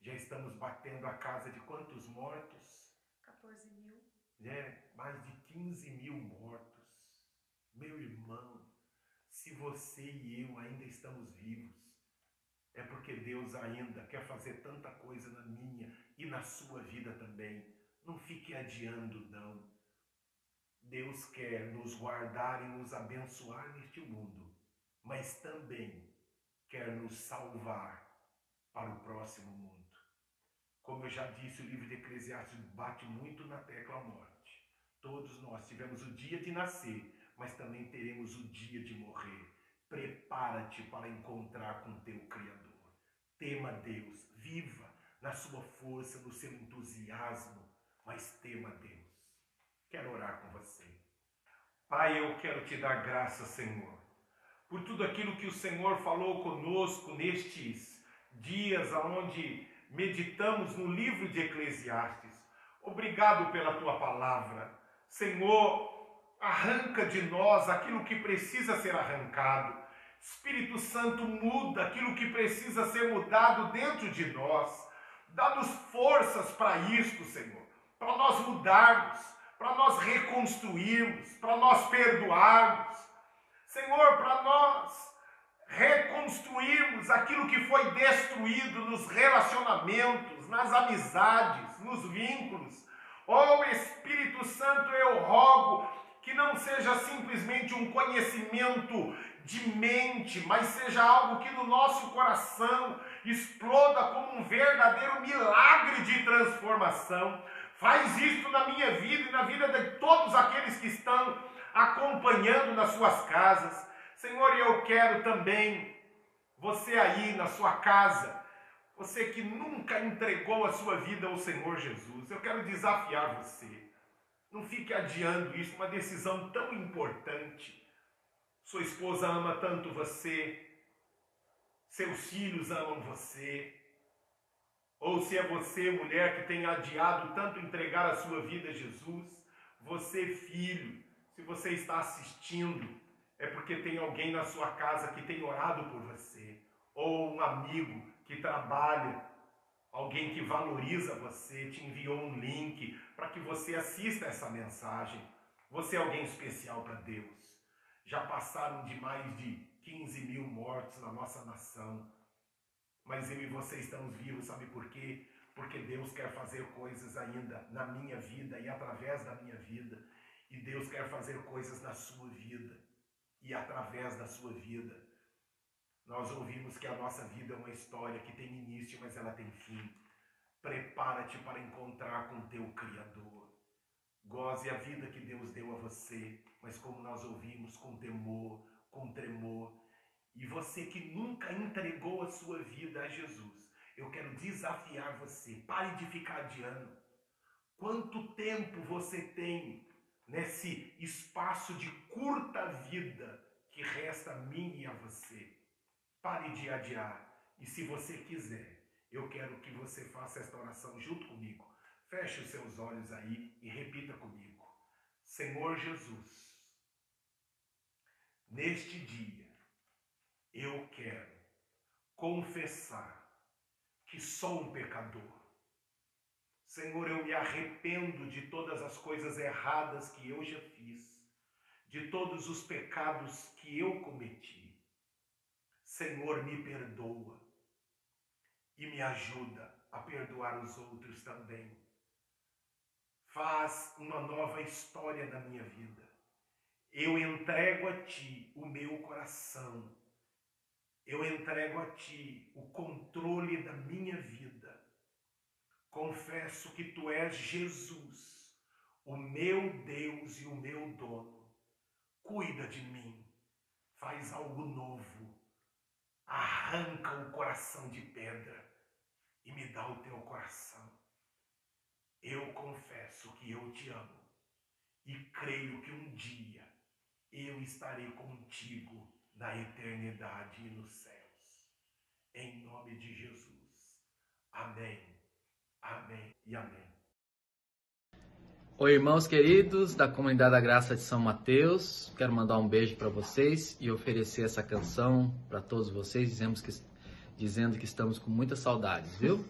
Já estamos batendo a casa de quantos mortos? 14 mil. É, mais de 15 mil mortos. Meu irmão, se você e eu ainda estamos vivos, é porque Deus ainda quer fazer tanta coisa na minha e na sua vida também. Não fique adiando, não. Deus quer nos guardar e nos abençoar neste mundo, mas também quer nos salvar para o próximo mundo. Como eu já disse, o livro de Eclesiastes bate muito na tecla morte. Todos nós tivemos o dia de nascer, mas também teremos o dia de morrer. Prepara-te para encontrar com teu Criador. Tema Deus, viva na sua força, no seu entusiasmo, mas tema Deus. Quero orar com você. Pai, eu quero te dar graça, Senhor, por tudo aquilo que o Senhor falou conosco nestes dias onde meditamos no livro de Eclesiastes. Obrigado pela tua palavra. Senhor, arranca de nós aquilo que precisa ser arrancado. Espírito Santo, muda aquilo que precisa ser mudado dentro de nós. Dá-nos forças para isto, Senhor, para nós mudarmos, para nós reconstruirmos, para nós perdoarmos. Senhor, para nós reconstruirmos aquilo que foi destruído nos relacionamentos, nas amizades, nos vínculos. Oh Espírito Santo, eu rogo que não seja simplesmente um conhecimento de mente, mas seja algo que no nosso coração exploda como um verdadeiro milagre de transformação. Faz isso na minha vida e na vida de todos aqueles que estão acompanhando nas suas casas. Senhor, eu quero também você aí na sua casa, você que nunca entregou a sua vida ao Senhor Jesus, eu quero desafiar você. Não fique adiando isso, uma decisão tão importante. Sua esposa ama tanto você, seus filhos amam você. Ou se é você, mulher, que tem adiado tanto entregar a sua vida a Jesus, você, filho, se você está assistindo, é porque tem alguém na sua casa que tem orado por você, ou um amigo que trabalha, alguém que valoriza você, te enviou um link para que você assista essa mensagem. Você é alguém especial para Deus. Já passaram de mais de 15 mil mortos na nossa nação, mas eu e você estamos vivos, sabe por quê? Porque Deus quer fazer coisas ainda na minha vida e através da minha vida, e Deus quer fazer coisas na sua vida e através da sua vida. Nós ouvimos que a nossa vida é uma história que tem início, mas ela tem fim. Prepara-te para encontrar com teu Criador. Goze a vida que Deus deu a você, mas como nós ouvimos, com temor, com tremor. E você que nunca entregou a sua vida a Jesus, eu quero desafiar você. Pare de ficar adiando. Quanto tempo você tem nesse espaço de curta vida que resta a mim e a você. Pare de adiar. E se você quiser, eu quero que você faça esta oração junto comigo. Feche os seus olhos aí e repita comigo. Senhor Jesus, neste dia eu quero confessar que sou um pecador Senhor, eu me arrependo de todas as coisas erradas que eu já fiz, de todos os pecados que eu cometi. Senhor, me perdoa e me ajuda a perdoar os outros também. Faz uma nova história na minha vida. Eu entrego a Ti o meu coração. Eu entrego a Ti o controle da minha vida confesso que tu és Jesus, o meu Deus e o meu dono. Cuida de mim, faz algo novo, arranca o coração de pedra e me dá o teu coração. Eu confesso que eu te amo e creio que um dia eu estarei contigo na eternidade e nos céus. Em nome de Jesus. Amém. Amém e amém. Oi, irmãos queridos da comunidade da Graça de São Mateus. Quero mandar um beijo para vocês e oferecer essa canção para todos vocês, dizemos que, dizendo que estamos com muitas saudades, viu?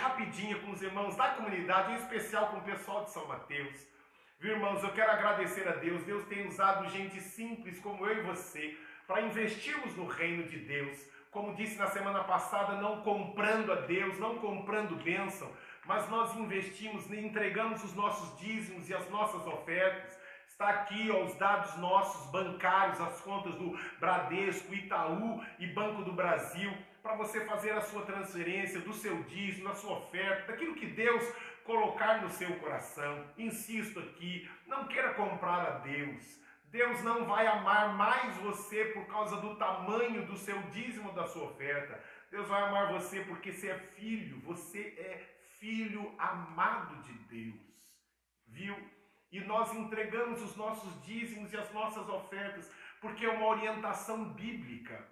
Rapidinha com os irmãos da comunidade, em especial com o pessoal de São Mateus. Irmãos, eu quero agradecer a Deus. Deus tem usado gente simples como eu e você para investirmos no reino de Deus. Como disse na semana passada, não comprando a Deus, não comprando bênção, mas nós investimos, entregamos os nossos dízimos e as nossas ofertas. Está aqui ó, os dados nossos bancários, as contas do Bradesco, Itaú e Banco do Brasil, para você fazer a sua transferência do seu dízimo, da sua oferta, daquilo que Deus colocar no seu coração. Insisto aqui, não queira comprar a Deus. Deus não vai amar mais você por causa do tamanho do seu dízimo da sua oferta. Deus vai amar você porque você é filho, você é filho amado de Deus. Viu? E nós entregamos os nossos dízimos e as nossas ofertas porque é uma orientação bíblica.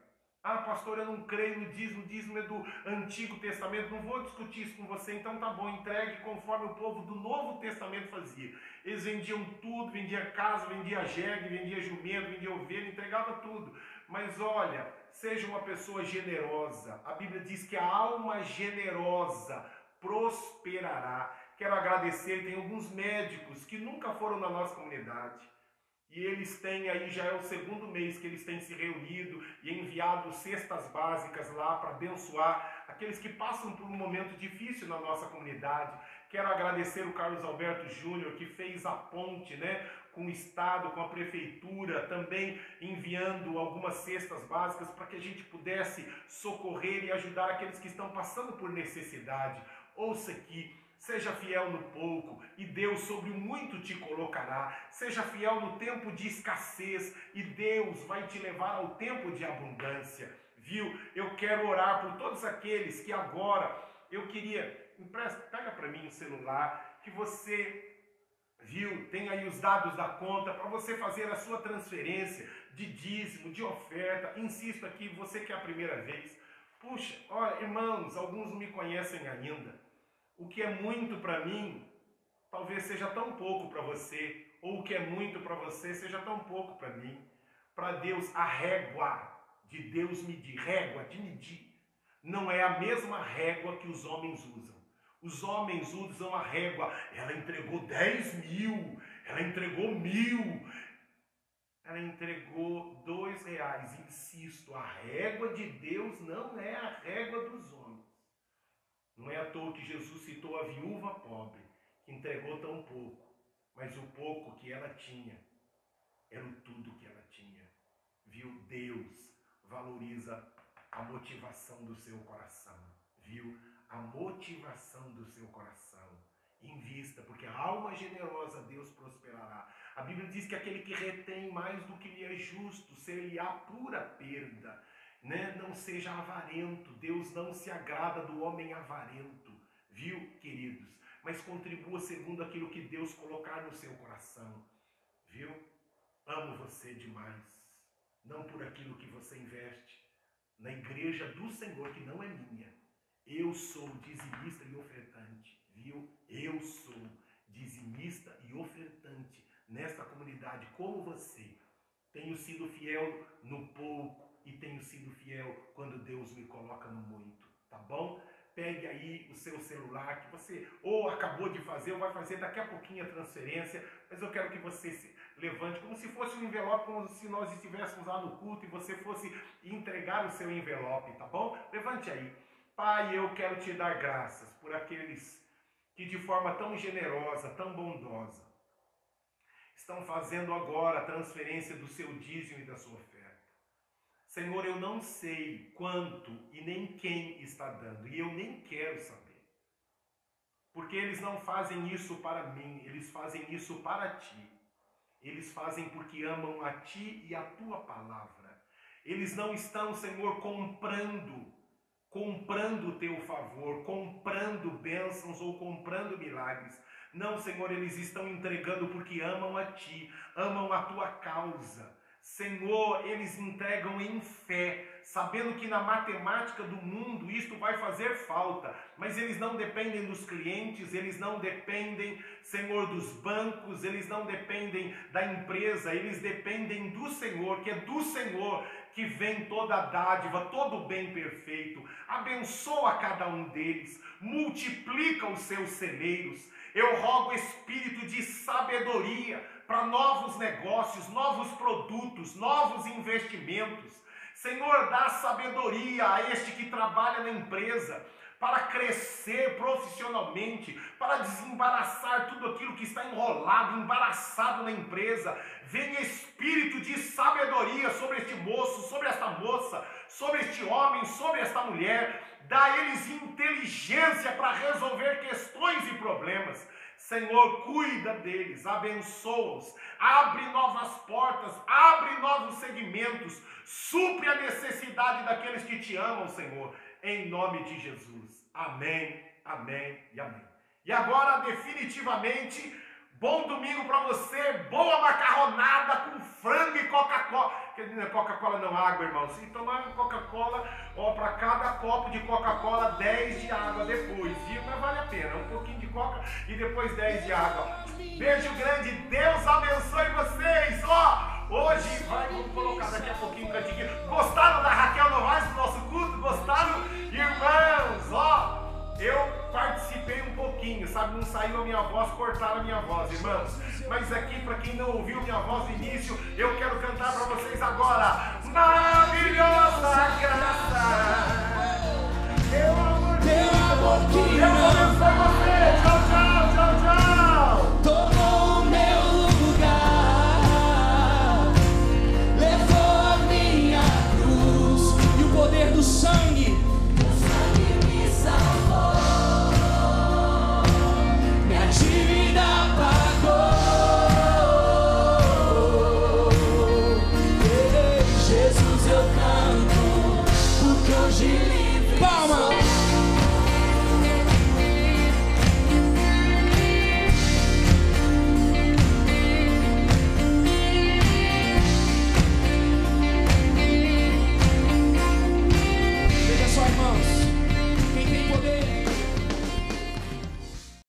Ah, pastor, eu não creio no dízimo, dízimo é do Antigo Testamento. Não vou discutir isso com você, então tá bom, entregue conforme o povo do Novo Testamento fazia. Eles vendiam tudo, vendia casa, vendia jegue, vendia jumento, vendia ovelha, entregava tudo. Mas olha, seja uma pessoa generosa. A Bíblia diz que a alma generosa prosperará. Quero agradecer, tem alguns médicos que nunca foram na nossa comunidade e eles têm aí, já é o segundo mês que eles têm se reunido e enviado cestas básicas lá para abençoar aqueles que passam por um momento difícil na nossa comunidade. Quero agradecer o Carlos Alberto Júnior que fez a ponte, né, com o Estado, com a Prefeitura, também enviando algumas cestas básicas para que a gente pudesse socorrer e ajudar aqueles que estão passando por necessidade. Ouça aqui, Seja fiel no pouco, e Deus sobre o muito te colocará. Seja fiel no tempo de escassez, e Deus vai te levar ao tempo de abundância. Viu? Eu quero orar por todos aqueles que agora eu queria. Pega para mim o celular, que você viu, tem aí os dados da conta para você fazer a sua transferência de dízimo, de oferta. Insisto aqui, você que é a primeira vez. Puxa, olha, irmãos, alguns não me conhecem ainda. O que é muito para mim, talvez seja tão pouco para você, ou o que é muito para você seja tão pouco para mim. Para Deus, a régua de Deus medir, régua de medir, não é a mesma régua que os homens usam. Os homens usam a régua, ela entregou 10 mil, ela entregou mil, ela entregou dois reais. Insisto, a régua de Deus não é a régua dos homens. Não é à toa que Jesus citou a viúva pobre, que entregou tão pouco, mas o pouco que ela tinha era o tudo que ela tinha. Viu? Deus valoriza a motivação do seu coração. Viu? A motivação do seu coração. Invista, porque a alma generosa Deus prosperará. A Bíblia diz que aquele que retém mais do que lhe é justo, ser-lhe-á pura perda né? Não seja avarento. Deus não se agrada do homem avarento, viu, queridos? Mas contribua segundo aquilo que Deus colocar no seu coração, viu? Amo você demais, não por aquilo que você investe na igreja do Senhor, que não é minha. Eu sou dizimista e ofertante, viu? Eu sou dizimista e ofertante nesta comunidade, como você. Tenho sido fiel no pouco e tenho sido fiel quando Deus me coloca no muito, tá bom? Pegue aí o seu celular que você ou acabou de fazer ou vai fazer daqui a pouquinho a transferência, mas eu quero que você se levante como se fosse um envelope, como se nós estivéssemos lá no culto e você fosse entregar o seu envelope, tá bom? Levante aí. Pai, eu quero te dar graças por aqueles que de forma tão generosa, tão bondosa, estão fazendo agora a transferência do seu dízimo e da sua oferta. Senhor, eu não sei quanto e nem quem está dando, e eu nem quero saber. Porque eles não fazem isso para mim, eles fazem isso para ti. Eles fazem porque amam a ti e a tua palavra. Eles não estão, Senhor, comprando, comprando o teu favor, comprando bênçãos ou comprando milagres. Não, Senhor, eles estão entregando porque amam a ti, amam a tua causa. Senhor, eles entregam em fé, sabendo que na matemática do mundo isto vai fazer falta, mas eles não dependem dos clientes, eles não dependem, Senhor, dos bancos, eles não dependem da empresa, eles dependem do Senhor, que é do Senhor que vem toda dádiva, todo bem perfeito. Abençoa cada um deles, multiplica os seus celeiros. Eu rogo espírito de sabedoria para novos negócios, novos produtos, novos investimentos. Senhor, dá sabedoria a este que trabalha na empresa para crescer profissionalmente, para desembaraçar tudo aquilo que está enrolado, embaraçado na empresa. Venha espírito de sabedoria sobre este moço, sobre esta moça, sobre este homem, sobre esta mulher. Dá a eles inteligência para resolver questões e problemas. Senhor, cuida deles, abençoa-os, abre novas portas, abre novos segmentos, supre a necessidade daqueles que te amam, Senhor, em nome de Jesus. Amém, amém e amém. E agora, definitivamente, Bom domingo para você, boa macarronada com frango e Coca-Cola. Coca-Cola não água, irmão. Se tomar Coca-Cola, ó, para cada copo de Coca-Cola, 10 de água depois. Viu? Mas vale a pena. Um pouquinho de Coca e depois 10 de água. Beijo grande, Deus abençoe vocês. Ó, hoje vai, vamos colocar daqui a pouquinho o cantinho. Gostaram da Raquel Novaes do nosso culto? Gostaram? Irmãos, ó. Eu participei um pouquinho, sabe? Não saiu a minha voz, cortaram a minha voz, irmãos. Mas aqui, para quem não ouviu minha voz no início, eu quero cantar para vocês agora. Maravilhosa graça. Meu amor, meu amor, 감 사.